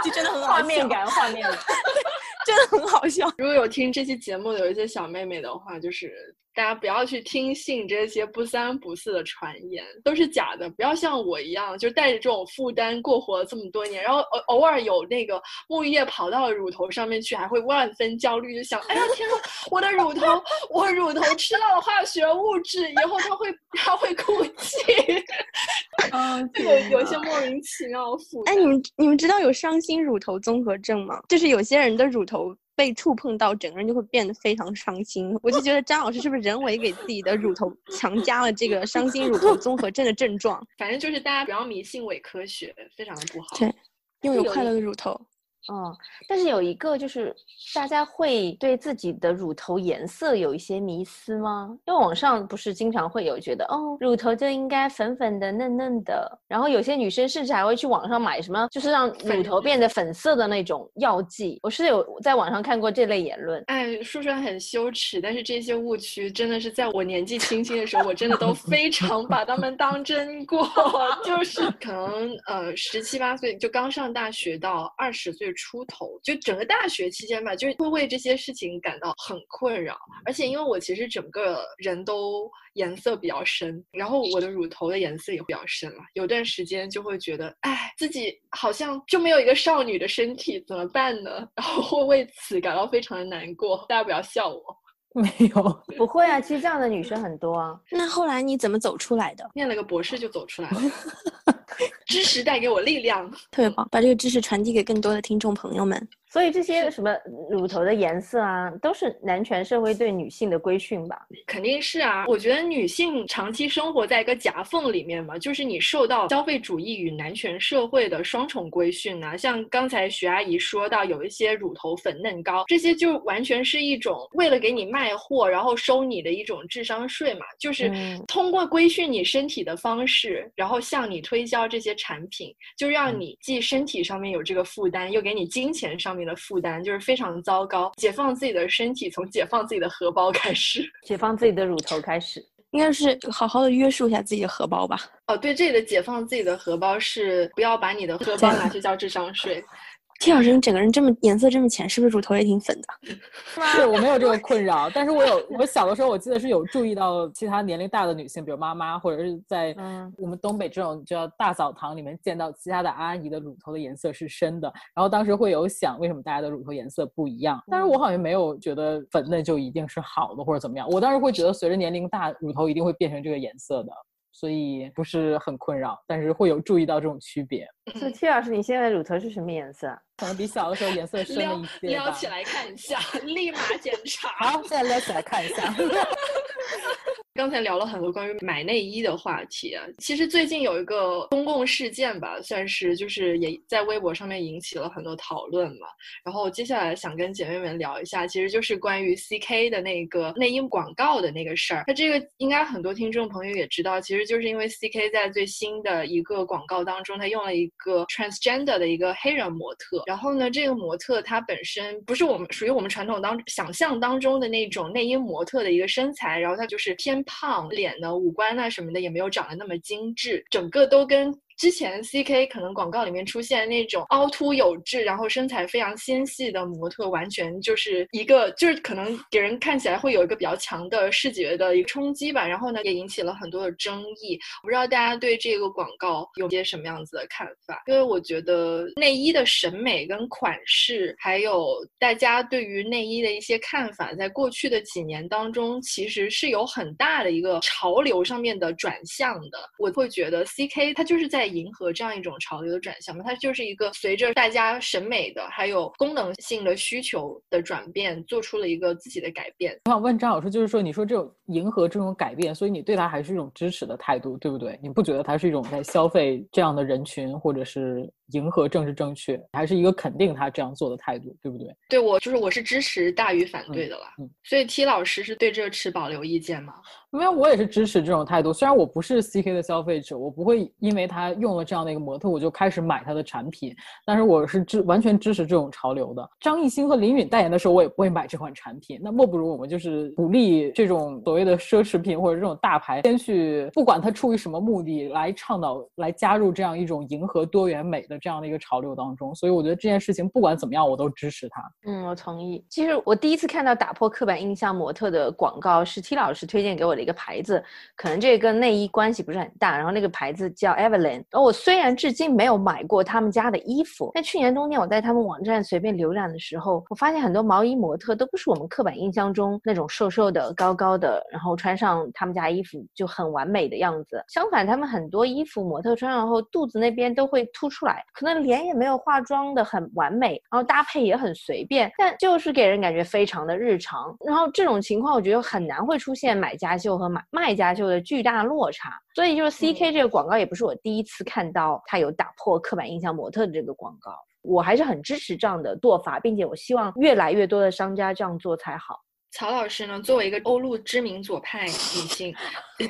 觉得真的很画面感，画面感，真的很好笑。如果有听这期节目的有一些小妹妹的话，就是。大家不要去听信这些不三不四的传言，都是假的。不要像我一样，就带着这种负担过活了这么多年，然后偶偶尔有那个沐浴液跑到了乳头上面去，还会万分焦虑，就想：哎呀天呐，我的乳头，我乳头吃到了化学物质，以后它会它会哭泣。嗯，有有些莫名其妙的负担。哎，你们你们知道有伤心乳头综合症吗？就是有些人的乳头。被触碰到，整个人就会变得非常伤心。我就觉得张老师是不是人为给自己的乳头强加了这个伤心乳头综合症的症状？反正就是大家不要迷信伪科学，非常的不好。对，拥有快乐的乳头。嗯，但是有一个就是，大家会对自己的乳头颜色有一些迷思吗？因为网上不是经常会有觉得，哦，乳头就应该粉粉的、嫩嫩的。然后有些女生甚至还会去网上买什么，就是让乳头变得粉色的那种药剂。我是有在网上看过这类言论。哎，说出来很羞耻，但是这些误区真的是在我年纪轻轻的时候，我真的都非常把他们当真过。就是可能呃十七八岁就刚上大学到二十岁。出头就整个大学期间吧，就会为这些事情感到很困扰。而且因为我其实整个人都颜色比较深，然后我的乳头的颜色也比较深了。有段时间就会觉得，哎，自己好像就没有一个少女的身体，怎么办呢？然后会为此感到非常的难过。大家不要笑我，没有，不会啊。其实这样的女生很多啊。那后来你怎么走出来的？念了个博士就走出来了。知识带给我力量，特别棒！把这个知识传递给更多的听众朋友们。所以这些什么乳头的颜色啊，都是男权社会对女性的规训吧？肯定是啊！我觉得女性长期生活在一个夹缝里面嘛，就是你受到消费主义与男权社会的双重规训啊。像刚才徐阿姨说到，有一些乳头粉嫩膏，这些就完全是一种为了给你卖货，然后收你的一种智商税嘛。就是通过规训你身体的方式，然后向你推销这些产品，就让你既身体上面有这个负担，又给你金钱上面。的负担就是非常糟糕。解放自己的身体，从解放自己的荷包开始；解放自己的乳头开始，应该是好好的约束一下自己的荷包吧。哦，对，这里的解放自己的荷包是不要把你的荷包拿去交智商税。T 老师，你整个人这么颜色这么浅，是不是乳头也挺粉的？是我没有这个困扰，但是我有，我小的时候我记得是有注意到其他年龄大的女性，比如妈妈或者是在我们东北这种叫大澡堂里面见到其他的阿姨的乳头的颜色是深的，然后当时会有想为什么大家的乳头颜色不一样，但是我好像没有觉得粉嫩就一定是好的或者怎么样，我当时会觉得随着年龄大，乳头一定会变成这个颜色的。所以不是很困扰，但是会有注意到这种区别。所以 T 老师，你现在乳头是什么颜色？可能比小的时候颜色深了一些撩起来看一下，立马检查。好，现在撩起来看一下。刚才聊了很多关于买内衣的话题啊，其实最近有一个公共事件吧，算是就是也在微博上面引起了很多讨论嘛。然后接下来想跟姐妹们聊一下，其实就是关于 CK 的那个内衣广告的那个事儿。那这个应该很多听众朋友也知道，其实就是因为 CK 在最新的一个广告当中，他用了一个 transgender 的一个黑人模特。然后呢，这个模特他本身不是我们属于我们传统当想象当中的那种内衣模特的一个身材，然后他就是偏。胖脸呢，五官啊什么的也没有长得那么精致，整个都跟。之前 C K 可能广告里面出现那种凹凸有致，然后身材非常纤细的模特，完全就是一个就是可能给人看起来会有一个比较强的视觉的一个冲击吧。然后呢，也引起了很多的争议。我不知道大家对这个广告有些什么样子的看法？因为我觉得内衣的审美跟款式，还有大家对于内衣的一些看法，在过去的几年当中，其实是有很大的一个潮流上面的转向的。我会觉得 C K 它就是在。迎合这样一种潮流的转向嘛，它就是一个随着大家审美的还有功能性的需求的转变，做出了一个自己的改变。我想问张老师，就是说，你说这种迎合这种改变，所以你对它还是一种支持的态度，对不对？你不觉得它是一种在消费这样的人群，或者是？迎合政治正确，还是一个肯定他这样做的态度，对不对？对我就是我是支持大于反对的啦。嗯，所以 T 老师是对这个持保留意见吗？因为，我也是支持这种态度。虽然我不是 CK 的消费者，我不会因为他用了这样的一个模特，我就开始买他的产品。但是我是支完全支持这种潮流的。张艺兴和林允代言的时候，我也不会买这款产品。那莫不如我们就是鼓励这种所谓的奢侈品或者这种大牌，先去不管他出于什么目的来倡导、来加入这样一种迎合多元美的。这样的一个潮流当中，所以我觉得这件事情不管怎么样，我都支持他。嗯，我同意。其实我第一次看到打破刻板印象模特的广告是 T 老师推荐给我的一个牌子，可能这个跟内衣关系不是很大。然后那个牌子叫 Evelyn。然后我虽然至今没有买过他们家的衣服，但去年冬天我在他们网站随便浏览的时候，我发现很多毛衣模特都不是我们刻板印象中那种瘦瘦的、高高的，然后穿上他们家衣服就很完美的样子。相反，他们很多衣服模特穿上后肚子那边都会凸出来。可能脸也没有化妆的很完美，然后搭配也很随便，但就是给人感觉非常的日常。然后这种情况，我觉得很难会出现买家秀和买卖家秀的巨大落差。所以就是 C K 这个广告也不是我第一次看到它有打破刻板印象模特的这个广告，我还是很支持这样的做法，并且我希望越来越多的商家这样做才好。曹老师呢，作为一个欧陆知名左派女性，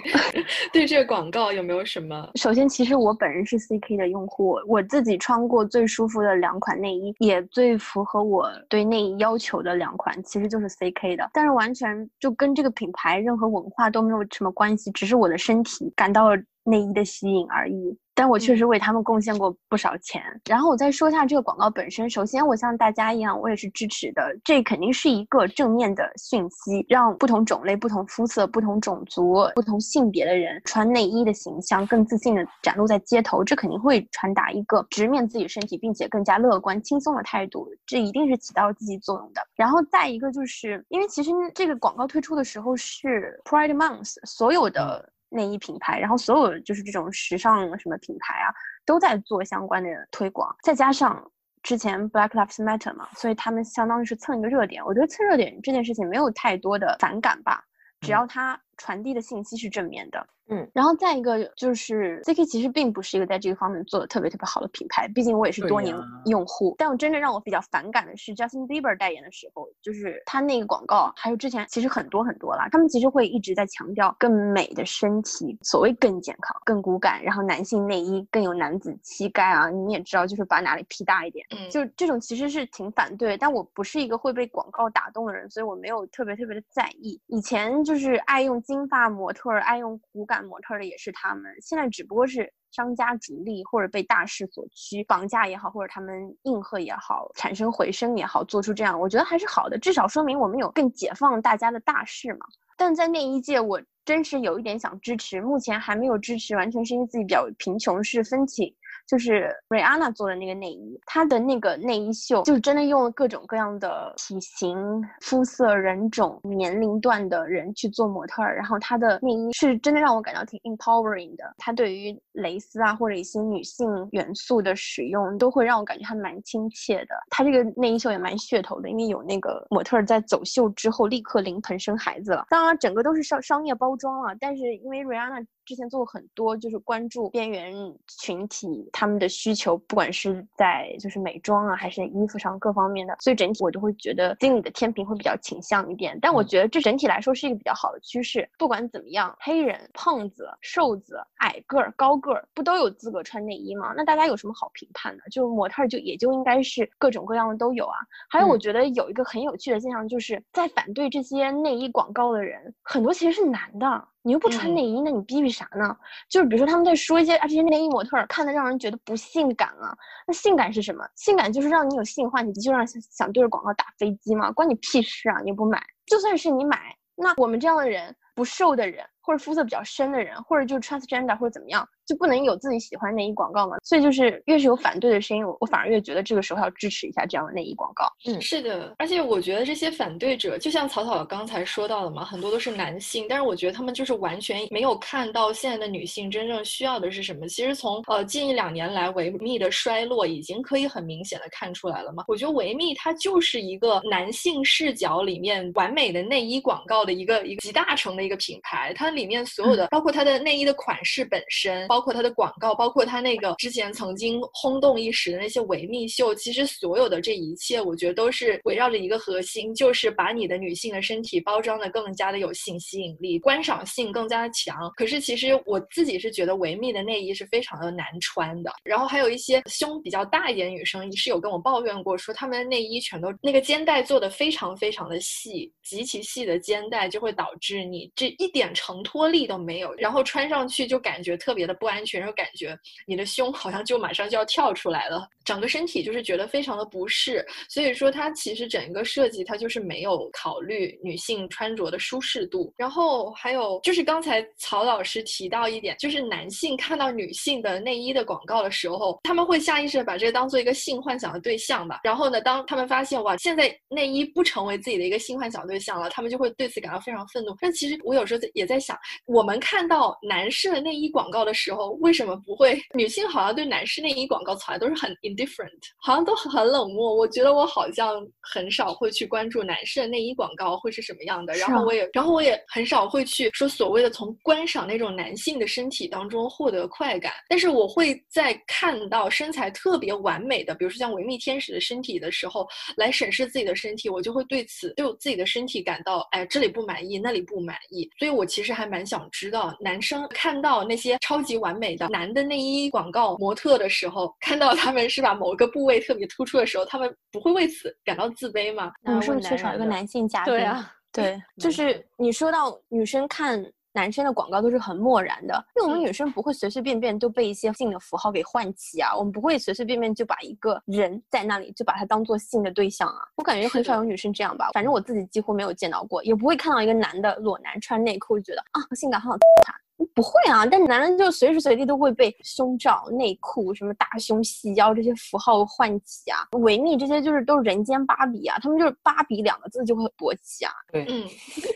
对这个广告有没有什么？首先，其实我本人是 CK 的用户，我自己穿过最舒服的两款内衣，也最符合我对内衣要求的两款，其实就是 CK 的。但是完全就跟这个品牌任何文化都没有什么关系，只是我的身体感到内衣的吸引而已。但我确实为他们贡献过不少钱。然后我再说一下这个广告本身。首先，我像大家一样，我也是支持的。这肯定是一个正面的讯息，让不同种类、不同肤色、不同种族、不同性别的人穿内衣的形象更自信的展露在街头。这肯定会传达一个直面自己身体，并且更加乐观、轻松的态度。这一定是起到积极作用的。然后再一个，就是因为其实这个广告推出的时候是 Pride Month，所有的。内衣品牌，然后所有就是这种时尚什么品牌啊，都在做相关的推广。再加上之前 Black Lives Matter 嘛，所以他们相当于是蹭一个热点。我觉得蹭热点这件事情没有太多的反感吧，只要它传递的信息是正面的。嗯，然后再一个就是 CK 其实并不是一个在这个方面做的特别特别好的品牌，毕竟我也是多年用户。但我真正让我比较反感的是 Justin Bieber 代言的时候，就是他那个广告，还有之前其实很多很多啦，他们其实会一直在强调更美的身体，所谓更健康、更骨感，然后男性内衣更有男子气概啊。你也知道，就是把哪里 P 大一点，嗯，就这种其实是挺反对。但我不是一个会被广告打动的人，所以我没有特别特别的在意。以前就是爱用金发模特，爱用骨感。版模特的也是他们，现在只不过是商家逐利或者被大势所趋，绑架也好，或者他们应和也好，产生回声也好，做出这样，我觉得还是好的，至少说明我们有更解放大家的大势嘛。但在那一届，我真是有一点想支持，目前还没有支持，完全是因为自己比较贫穷，是分歧。就是瑞安娜做的那个内衣，她的那个内衣秀，就是真的用了各种各样的体型、肤色、人种、年龄段的人去做模特儿，然后她的内衣是真的让我感到挺 empowering 的。她对于蕾丝啊或者一些女性元素的使用，都会让我感觉还蛮亲切的。她这个内衣秀也蛮噱头的，因为有那个模特儿在走秀之后立刻临盆生孩子了。当然，整个都是商商业包装了，但是因为瑞安娜。之前做过很多，就是关注边缘群体他们的需求，不管是在就是美妆啊，还是衣服上各方面的，所以整体我都会觉得经理的天平会比较倾向一点。但我觉得这整体来说是一个比较好的趋势。不管怎么样，黑人、胖子、瘦子、矮个儿、高个儿，不都有资格穿内衣吗？那大家有什么好评判的？就模特就也就应该是各种各样的都有啊。还有，我觉得有一个很有趣的现象，就是在反对这些内衣广告的人，很多其实是男的。你又不穿内衣，那你逼逼啥呢？就是比如说他们在说一些啊，这些内衣模特看的让人觉得不性感啊。那性感是什么？性感就是让你有性幻想，就让想对着广告打飞机吗？关你屁事啊！你又不买，就算是你买，那我们这样的人，不瘦的人，或者肤色比较深的人，或者就是 transgender 或者怎么样。就不能有自己喜欢内衣广告吗？所以就是越是有反对的声音，我我反而越觉得这个时候要支持一下这样的内衣广告。嗯，是的，而且我觉得这些反对者，就像草草刚才说到的嘛，很多都是男性，但是我觉得他们就是完全没有看到现在的女性真正需要的是什么。其实从呃近一两年来维密的衰落，已经可以很明显的看出来了嘛。我觉得维密它就是一个男性视角里面完美的内衣广告的一个一个集大成的一个品牌，它里面所有的，包括它的内衣的款式本身，包。括它的广告，包括它那个之前曾经轰动一时的那些维密秀，其实所有的这一切，我觉得都是围绕着一个核心，就是把你的女性的身体包装的更加的有性吸引力，观赏性更加的强。可是其实我自己是觉得维密的内衣是非常的难穿的。然后还有一些胸比较大一点的女生是有跟我抱怨过，说她们的内衣全都那个肩带做的非常非常的细，极其细的肩带就会导致你这一点承托力都没有，然后穿上去就感觉特别的不。安全，然后感觉你的胸好像就马上就要跳出来了，整个身体就是觉得非常的不适。所以说，它其实整个设计它就是没有考虑女性穿着的舒适度。然后还有就是刚才曹老师提到一点，就是男性看到女性的内衣的广告的时候，他们会下意识的把这个当做一个性幻想的对象吧。然后呢，当他们发现哇，现在内衣不成为自己的一个性幻想对象了，他们就会对此感到非常愤怒。但其实我有时候也在想，我们看到男士的内衣广告的时候。为什么不会？女性好像对男士内衣广告从来都是很 indifferent，好像都很冷漠。我觉得我好像很少会去关注男士的内衣广告会是什么样的，然后我也，然后我也很少会去说所谓的从观赏那种男性的身体当中获得快感。但是我会在看到身材特别完美的，比如说像维密天使的身体的时候，来审视自己的身体，我就会对此对我自己的身体感到，哎，这里不满意，那里不满意。所以我其实还蛮想知道，男生看到那些超级完。完美的男的内衣广告模特的时候，看到他们是把某个部位特别突出的时候，他们不会为此感到自卑吗？我们是不是缺少一个男性嘉宾？对啊，对，就是你说到女生看男生的广告都是很漠然的，因为我们女生不会随随便便都被一些性的符号给唤起啊，我们不会随随便便就把一个人在那里就把他当做性的对象啊。我感觉很少有女生这样吧，反正我自己几乎没有见到过，也不会看到一个男的裸男穿内裤就觉得啊性感好好他。不会啊，但男人就随时随地都会被胸罩、内裤、什么大胸、细腰这些符号唤起啊。维密这些就是都是人间芭比啊，他们就是芭比两个字就会勃起啊。对，嗯，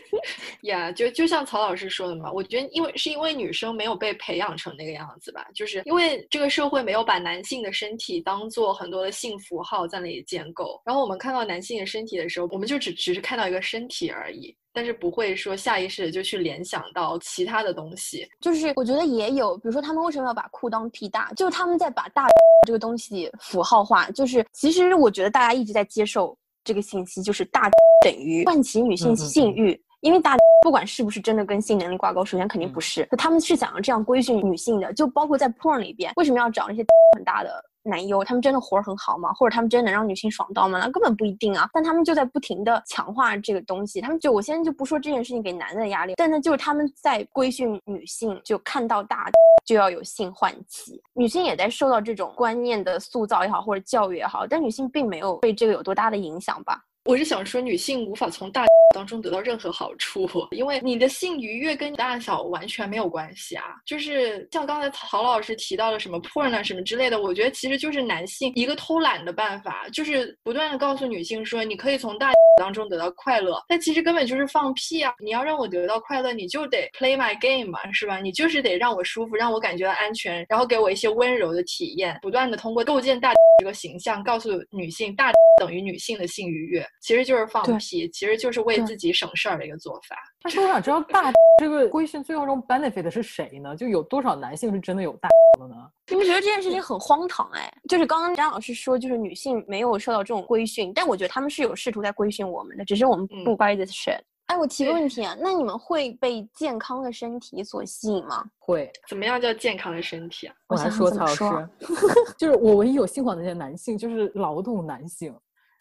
呀，就就像曹老师说的嘛，我觉得因为是因为女生没有被培养成那个样子吧，就是因为这个社会没有把男性的身体当做很多的性符号在那里建构，然后我们看到男性的身体的时候，我们就只只是看到一个身体而已。但是不会说下意识的就去联想到其他的东西，就是我觉得也有，比如说他们为什么要把裤裆屁大，就是他们在把大这个东西符号化，就是其实我觉得大家一直在接受这个信息，就是大等于唤起女性性欲，因为大不管是不是真的跟性能力挂钩，首先肯定不是，他们是想要这样规训女性的，就包括在 porn 里边为什么要找那些 很大的。男优，他们真的活儿很好吗？或者他们真的能让女性爽到吗？那根本不一定啊。但他们就在不停的强化这个东西。他们就我现在就不说这件事情给男的压力，但那就是他们在规训女性，就看到大就要有性唤起，女性也在受到这种观念的塑造也好，或者教育也好，但女性并没有被这个有多大的影响吧。我是想说，女性无法从大当中得到任何好处，因为你的性愉悦跟大小完全没有关系啊。就是像刚才曹老师提到的什么 porn 啊什么之类的，我觉得其实就是男性一个偷懒的办法，就是不断的告诉女性说，你可以从大当中得到快乐，但其实根本就是放屁啊！你要让我得到快乐，你就得 play my game 嘛，是吧？你就是得让我舒服，让我感觉到安全，然后给我一些温柔的体验，不断的通过构建大 这个形象，告诉女性大 等于女性的性愉悦。其实就是放屁，其实就是为自己省事儿的一个做法。但是我想知道，大 这个规训最后中 benefit 的是谁呢？就有多少男性是真的有大的呢？你们觉得这件事情很荒唐哎？就是刚刚张老师说，就是女性没有受到这种规训，但我觉得他们是有试图在规训我们的，只是我们不 buy this shit。哎，我提个问题啊，那你们会被健康的身体所吸引吗？会。怎么样叫健康的身体啊？我来说曹老师，就是我唯一有性幻的那些男性，就是劳动男性。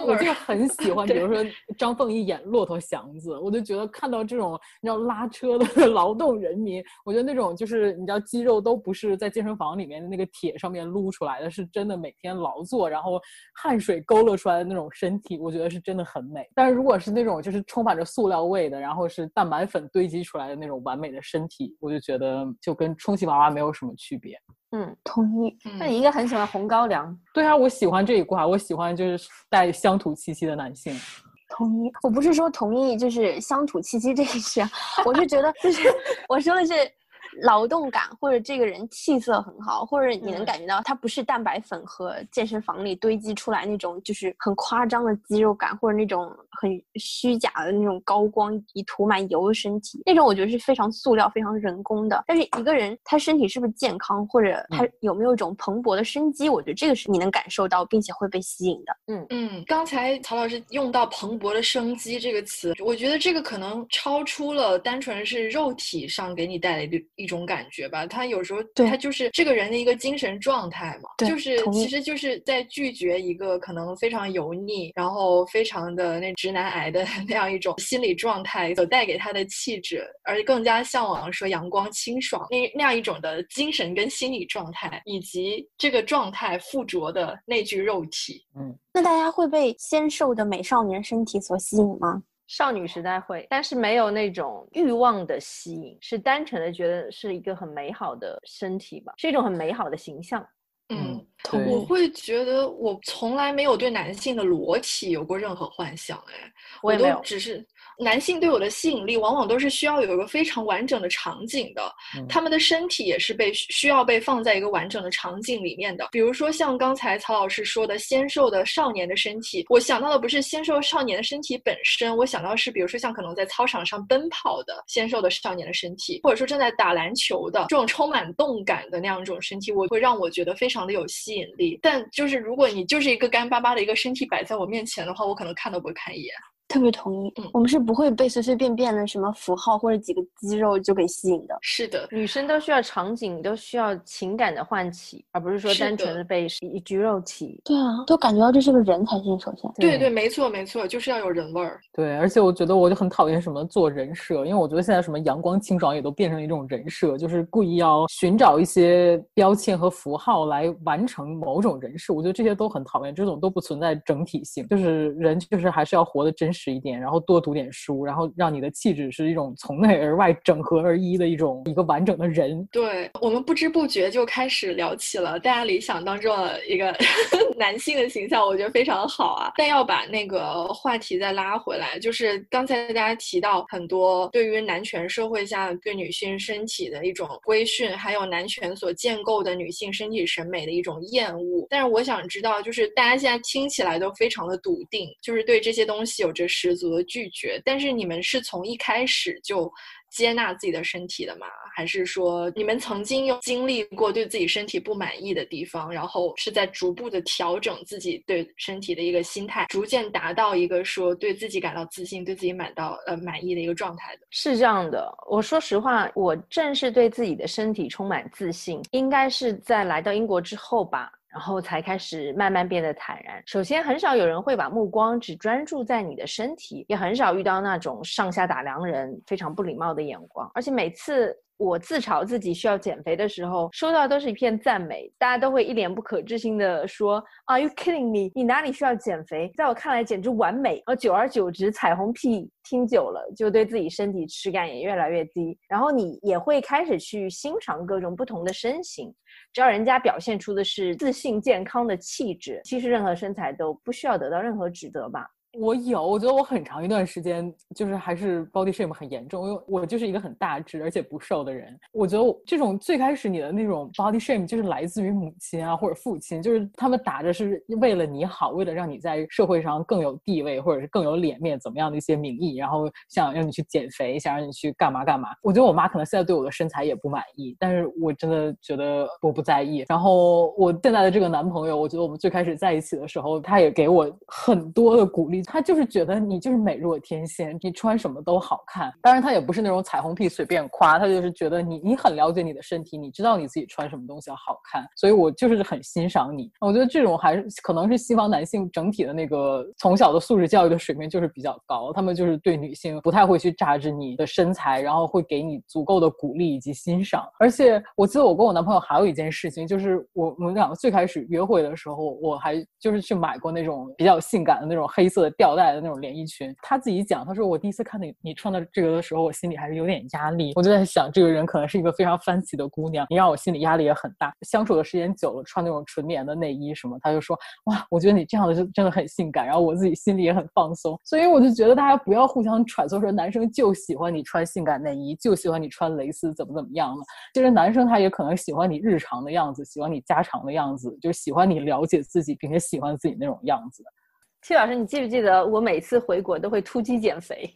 我就很喜欢，比如说张凤仪演《骆驼祥子》，我就觉得看到这种你知道拉车的 劳动人民，我觉得那种就是你知道肌肉都不是在健身房里面的那个铁上面撸出来的，是真的每天劳作，然后汗水勾勒出来的那种身体，我觉得是真的很美。但是如果是那种就是充满着塑料味的，然后是蛋白粉堆积出来的那种完美的身体，我就觉得就跟充气娃娃没有什么区别。嗯，同意。那你应该很喜欢红高粱。对啊，我喜欢这一挂，我喜欢就是带乡土气息的男性。同意。我不是说同意，就是乡土气息这一事，我是觉得 就是我说的是。劳动感，或者这个人气色很好，或者你能感觉到他不是蛋白粉和健身房里堆积出来那种，就是很夸张的肌肉感，或者那种很虚假的那种高光以涂满油的身体，那种我觉得是非常塑料、非常人工的。但是一个人他身体是不是健康，或者他有没有一种蓬勃的生机，我觉得这个是你能感受到并且会被吸引的。嗯嗯，刚才曹老师用到“蓬勃的生机”这个词，我觉得这个可能超出了单纯是肉体上给你带来的。一种感觉吧，他有时候他就是这个人的一个精神状态嘛，就是其实就是在拒绝一个可能非常油腻，然后非常的那直男癌的 那样一种心理状态所带给他的气质，而更加向往说阳光清爽那那样一种的精神跟心理状态，以及这个状态附着的那具肉体。嗯，那大家会被纤瘦的美少年身体所吸引吗？少女时代会，但是没有那种欲望的吸引，是单纯的觉得是一个很美好的身体吧，是一种很美好的形象。嗯，我会觉得我从来没有对男性的裸体有过任何幻想，哎，我也没有，只是。男性对我的吸引力往往都是需要有一个非常完整的场景的，他们的身体也是被需要被放在一个完整的场景里面的。比如说像刚才曹老师说的纤瘦的少年的身体，我想到的不是纤瘦少年的身体本身，我想到是比如说像可能在操场上奔跑的纤瘦的少年的身体，或者说正在打篮球的这种充满动感的那样一种身体，我会让我觉得非常的有吸引力。但就是如果你就是一个干巴巴的一个身体摆在我面前的话，我可能看都不会看一眼。特别同意，我们是不会被随随便便的什么符号或者几个肌肉就给吸引的。是的，女生都需要场景，都需要情感的唤起，而不是说单纯的被一具肉体。对啊，都感觉到这是个人才行。首先，对对，没错没错，就是要有人味儿。对，而且我觉得我就很讨厌什么做人设，因为我觉得现在什么阳光清爽也都变成一种人设，就是故意要寻找一些标签和符号来完成某种人设。我觉得这些都很讨厌，这种都不存在整体性，就是人就是还是要活得真实一点，然后多。读点书，然后让你的气质是一种从内而外整合而一的一种一个完整的人。对我们不知不觉就开始聊起了大家理想当中的一个 男性的形象，我觉得非常好啊。但要把那个话题再拉回来，就是刚才大家提到很多对于男权社会下对女性身体的一种规训，还有男权所建构的女性身体审美的一种厌恶。但是我想知道，就是大家现在听起来都非常的笃定，就是对这些东西有着十足的拒。绝，但是你们是从一开始就接纳自己的身体的吗？还是说你们曾经有经历过对自己身体不满意的地方，然后是在逐步的调整自己对身体的一个心态，逐渐达到一个说对自己感到自信、对自己满到呃满意的一个状态的？是这样的，我说实话，我正是对自己的身体充满自信，应该是在来到英国之后吧。然后才开始慢慢变得坦然。首先，很少有人会把目光只专注在你的身体，也很少遇到那种上下打量人非常不礼貌的眼光。而且每次我自嘲自己需要减肥的时候，收到都是一片赞美，大家都会一脸不可置信的说：“Are you kidding me？你哪里需要减肥？在我看来简直完美。”而久而久之，彩虹屁听久了，就对自己身体耻感也越来越低。然后你也会开始去欣赏各种不同的身形。只要人家表现出的是自信、健康的气质，其实任何身材都不需要得到任何指责吧。我有，我觉得我很长一段时间就是还是 body shame 很严重，因为我就是一个很大只而且不瘦的人。我觉得这种最开始你的那种 body shame 就是来自于母亲啊或者父亲，就是他们打着是为了你好，为了让你在社会上更有地位或者是更有脸面怎么样的一些名义，然后想让你去减肥，想让你去干嘛干嘛。我觉得我妈可能现在对我的身材也不满意，但是我真的觉得我不在意。然后我现在的这个男朋友，我觉得我们最开始在一起的时候，他也给我很多的鼓励。他就是觉得你就是美若天仙，你穿什么都好看。当然，他也不是那种彩虹屁随便夸，他就是觉得你你很了解你的身体，你知道你自己穿什么东西要好看。所以我就是很欣赏你。我觉得这种还是可能是西方男性整体的那个从小的素质教育的水平就是比较高，他们就是对女性不太会去榨制你的身材，然后会给你足够的鼓励以及欣赏。而且我记得我跟我男朋友还有一件事情，就是我我们两个最开始约会的时候，我还就是去买过那种比较性感的那种。黑色的吊带的那种连衣裙，他自己讲，他说我第一次看到你你穿的这个的时候，我心里还是有点压力。我就在想，这个人可能是一个非常 fancy 的姑娘，你让我心里压力也很大。相处的时间久了，穿那种纯棉的内衣什么，他就说哇，我觉得你这样的就真的很性感。然后我自己心里也很放松。所以我就觉得大家不要互相揣测说男生就喜欢你穿性感内衣，就喜欢你穿蕾丝怎么怎么样的。其实男生他也可能喜欢你日常的样子，喜欢你家常的样子，就喜欢你了解自己并且喜欢自己那种样子。戚老师，你记不记得我每次回国都会突击减肥？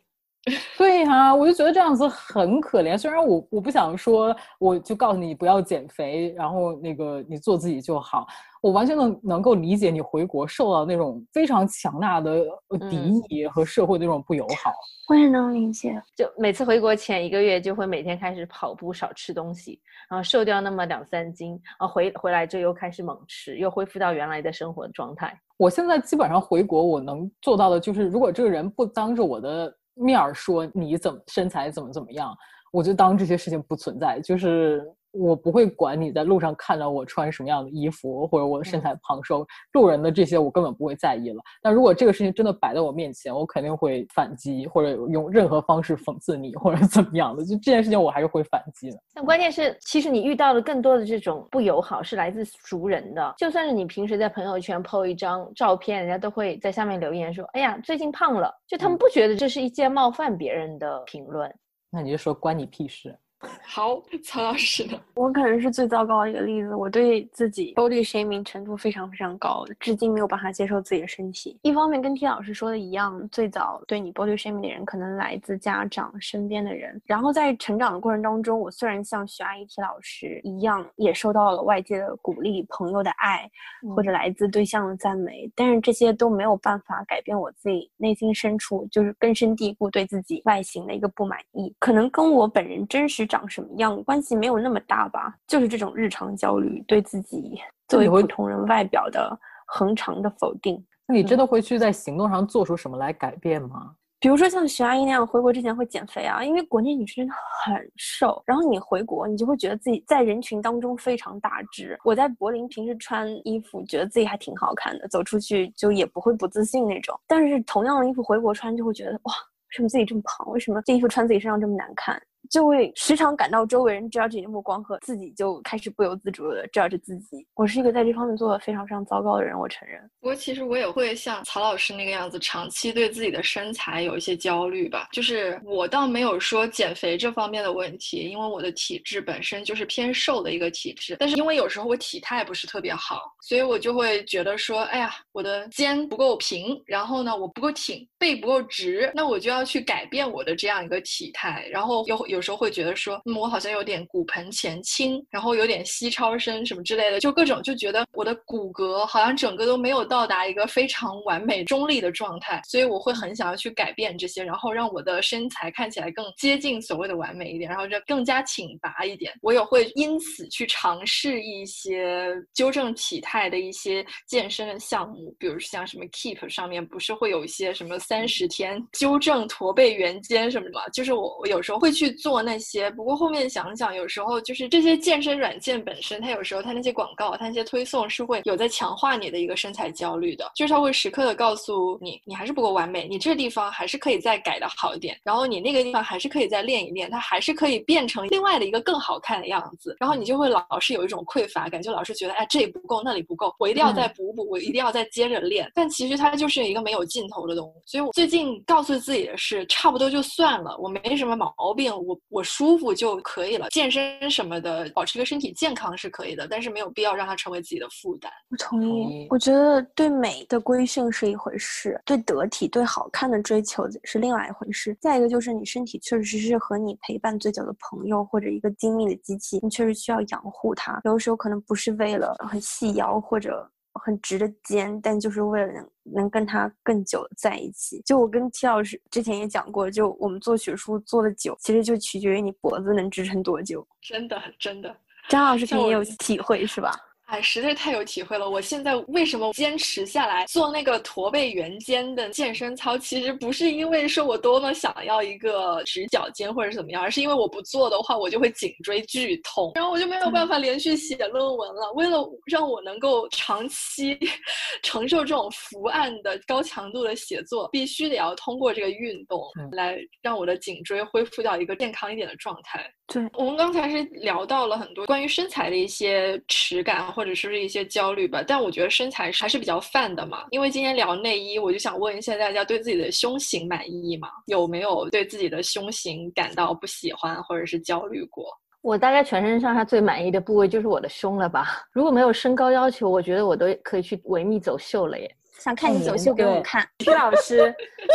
对呀，我就觉得这样子很可怜。虽然我我不想说，我就告诉你不要减肥，然后那个你做自己就好。我完全能能够理解你回国受到那种非常强大的敌意和社会的那种不友好。我也能理解。就每次回国前一个月，就会每天开始跑步，少吃东西，然后瘦掉那么两三斤，然后回回来就又开始猛吃，又恢复到原来的生活状态。我现在基本上回国，我能做到的就是，如果这个人不当着我的面儿说你怎么身材怎么怎么样，我就当这些事情不存在，就是。我不会管你在路上看到我穿什么样的衣服，或者我的身材胖瘦，路人的这些我根本不会在意了。但如果这个事情真的摆在我面前，我肯定会反击，或者用任何方式讽刺你，或者怎么样的。就这件事情，我还是会反击的。但关键是，其实你遇到的更多的这种不友好是来自熟人的。就算是你平时在朋友圈 po 一张照片，人家都会在下面留言说：“哎呀，最近胖了。”就他们不觉得这是一件冒犯别人的评论。那你就说关你屁事。好，曹老师的？我可能是最糟糕的一个例子。我对自己 body shaming 程度非常非常高，至今没有办法接受自己的身体。一方面跟 T 老师说的一样，最早对你 body shaming 的人可能来自家长身边的人。然后在成长的过程当中，我虽然像徐阿姨 T 老师一样，也受到了外界的鼓励、朋友的爱，或者来自对象的赞美，但是这些都没有办法改变我自己内心深处就是根深蒂固对自己外形的一个不满意。可能跟我本人真实。长什么样关系没有那么大吧，就是这种日常焦虑，对自己作为普通人外表的恒常的否定。那你真的会去在行动上做出什么来改变吗？比如说像徐阿姨那样，回国之前会减肥啊，因为国内女生真的很瘦，然后你回国，你就会觉得自己在人群当中非常大只。我在柏林平时穿衣服，觉得自己还挺好看的，走出去就也不会不自信那种。但是同样的衣服回国穿，就会觉得哇，为什么自己这么胖？为什么这衣服穿自己身上这么难看？就会时常感到周围人 judge 的目光和自己就开始不由自主的 judge 自己。我是一个在这方面做的非常非常糟糕的人，我承认。不过其实我也会像曹老师那个样子，长期对自己的身材有一些焦虑吧。就是我倒没有说减肥这方面的问题，因为我的体质本身就是偏瘦的一个体质。但是因为有时候我体态不是特别好，所以我就会觉得说，哎呀，我的肩不够平，然后呢，我不够挺，背不够直，那我就要去改变我的这样一个体态。然后有有。有时候会觉得说，嗯，我好像有点骨盆前倾，然后有点膝超伸什么之类的，就各种就觉得我的骨骼好像整个都没有到达一个非常完美中立的状态，所以我会很想要去改变这些，然后让我的身材看起来更接近所谓的完美一点，然后就更加挺拔一点。我也会因此去尝试一些纠正体态的一些健身的项目，比如像什么 Keep 上面不是会有一些什么三十天纠正驼背圆肩什么的吗？就是我我有时候会去做那些，不过后面想想，有时候就是这些健身软件本身，它有时候它那些广告，它那些推送是会有在强化你的一个身材焦虑的，就是它会时刻的告诉你，你还是不够完美，你这个地方还是可以再改的好一点，然后你那个地方还是可以再练一练，它还是可以变成另外的一个更好看的样子，然后你就会老是有一种匮乏感，就老是觉得哎这里不够那里不够，我一定要再补补，我一定要再接着练，但其实它就是一个没有尽头的东西，所以我最近告诉自己的是，差不多就算了，我没什么毛病，我我舒服就可以了，健身什么的，保持一个身体健康是可以的，但是没有必要让它成为自己的负担。我同意，我觉得对美的规训是一回事，对得体、对好看的追求是另外一回事。再一个就是你身体确实是和你陪伴最久的朋友或者一个精密的机器，你确实需要养护它。有的时候可能不是为了很细腰或者。很直的肩，但就是为了能能跟他更久在一起。就我跟齐老师之前也讲过，就我们做学术做的久，其实就取决于你脖子能支撑多久。真的，真的。张老师肯定也有体会，是吧？哎，实在是太有体会了！我现在为什么坚持下来做那个驼背圆肩的健身操？其实不是因为说我多么想要一个直角肩或者怎么样，而是因为我不做的话，我就会颈椎剧痛，然后我就没有办法连续写论文了。为了让我能够长期 承受这种伏案的高强度的写作，必须得要通过这个运动来让我的颈椎恢复到一个健康一点的状态。对我们刚才是聊到了很多关于身材的一些耻感或者是一些焦虑吧，但我觉得身材还是比较泛的嘛。因为今天聊内衣，我就想问一下大家对自己的胸型满意吗？有没有对自己的胸型感到不喜欢或者是焦虑过？我大概全身上下最满意的部位就是我的胸了吧。如果没有身高要求，我觉得我都可以去维密走秀了耶。想看你走秀给我看，徐老师，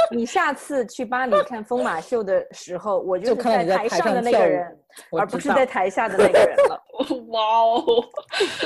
你下次去巴黎看疯马秀的时候，我就是在台上的那个人，而不是在台下的那个人了。哇哦！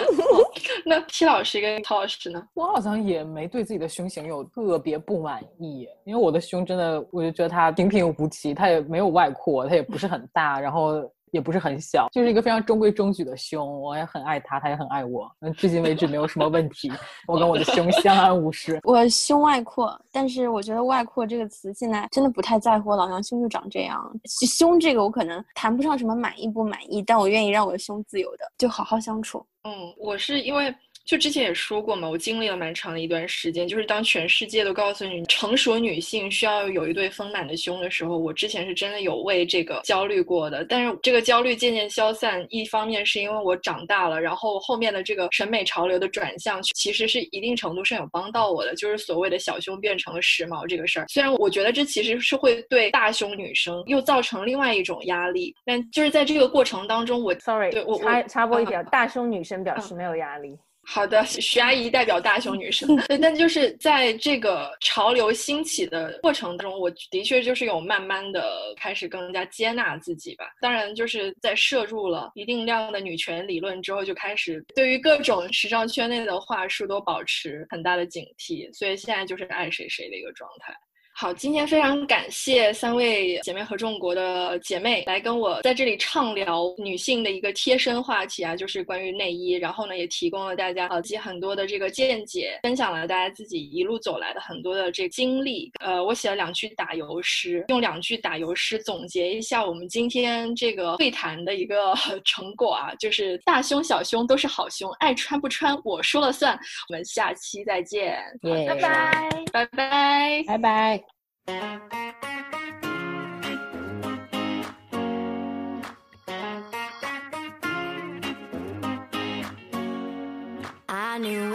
那 T 老师跟陶老师呢？我好像也没对自己的胸型有特别不满意，因为我的胸真的，我就觉得它平平无奇，它也没有外扩，它也不是很大，然后。也不是很小，就是一个非常中规中矩的胸，我也很爱他，他也很爱我，嗯，至今为止没有什么问题，我跟我的胸相安无事。我胸外扩，但是我觉得“外扩”这个词现在真的不太在乎，老娘胸就长这样。胸这个我可能谈不上什么满意不满意，但我愿意让我的胸自由的，就好好相处。嗯，我是因为。就之前也说过嘛，我经历了蛮长的一段时间，就是当全世界都告诉你成熟女性需要有一对丰满的胸的时候，我之前是真的有为这个焦虑过的。但是这个焦虑渐渐消散，一方面是因为我长大了，然后后面的这个审美潮流的转向，其实是一定程度上有帮到我的，就是所谓的小胸变成了时髦这个事儿。虽然我觉得这其实是会对大胸女生又造成另外一种压力，但就是在这个过程当中，我 sorry，对我插插播一条，大胸女生表示没有压力。好的，徐阿姨代表大胸女生。对，但就是在这个潮流兴起的过程当中，我的确就是有慢慢的开始更加接纳自己吧。当然，就是在摄入了一定量的女权理论之后，就开始对于各种时尚圈内的话术都保持很大的警惕。所以现在就是爱谁谁的一个状态。好，今天非常感谢三位姐妹合众国的姐妹来跟我在这里畅聊女性的一个贴身话题啊，就是关于内衣。然后呢，也提供了大家呃自己很多的这个见解，分享了大家自己一路走来的很多的这个经历。呃，我写了两句打油诗，用两句打油诗总结一下我们今天这个会谈的一个 成果啊，就是大胸小胸都是好胸，爱穿不穿我说了算。我们下期再见，拜拜，拜拜，拜拜。I knew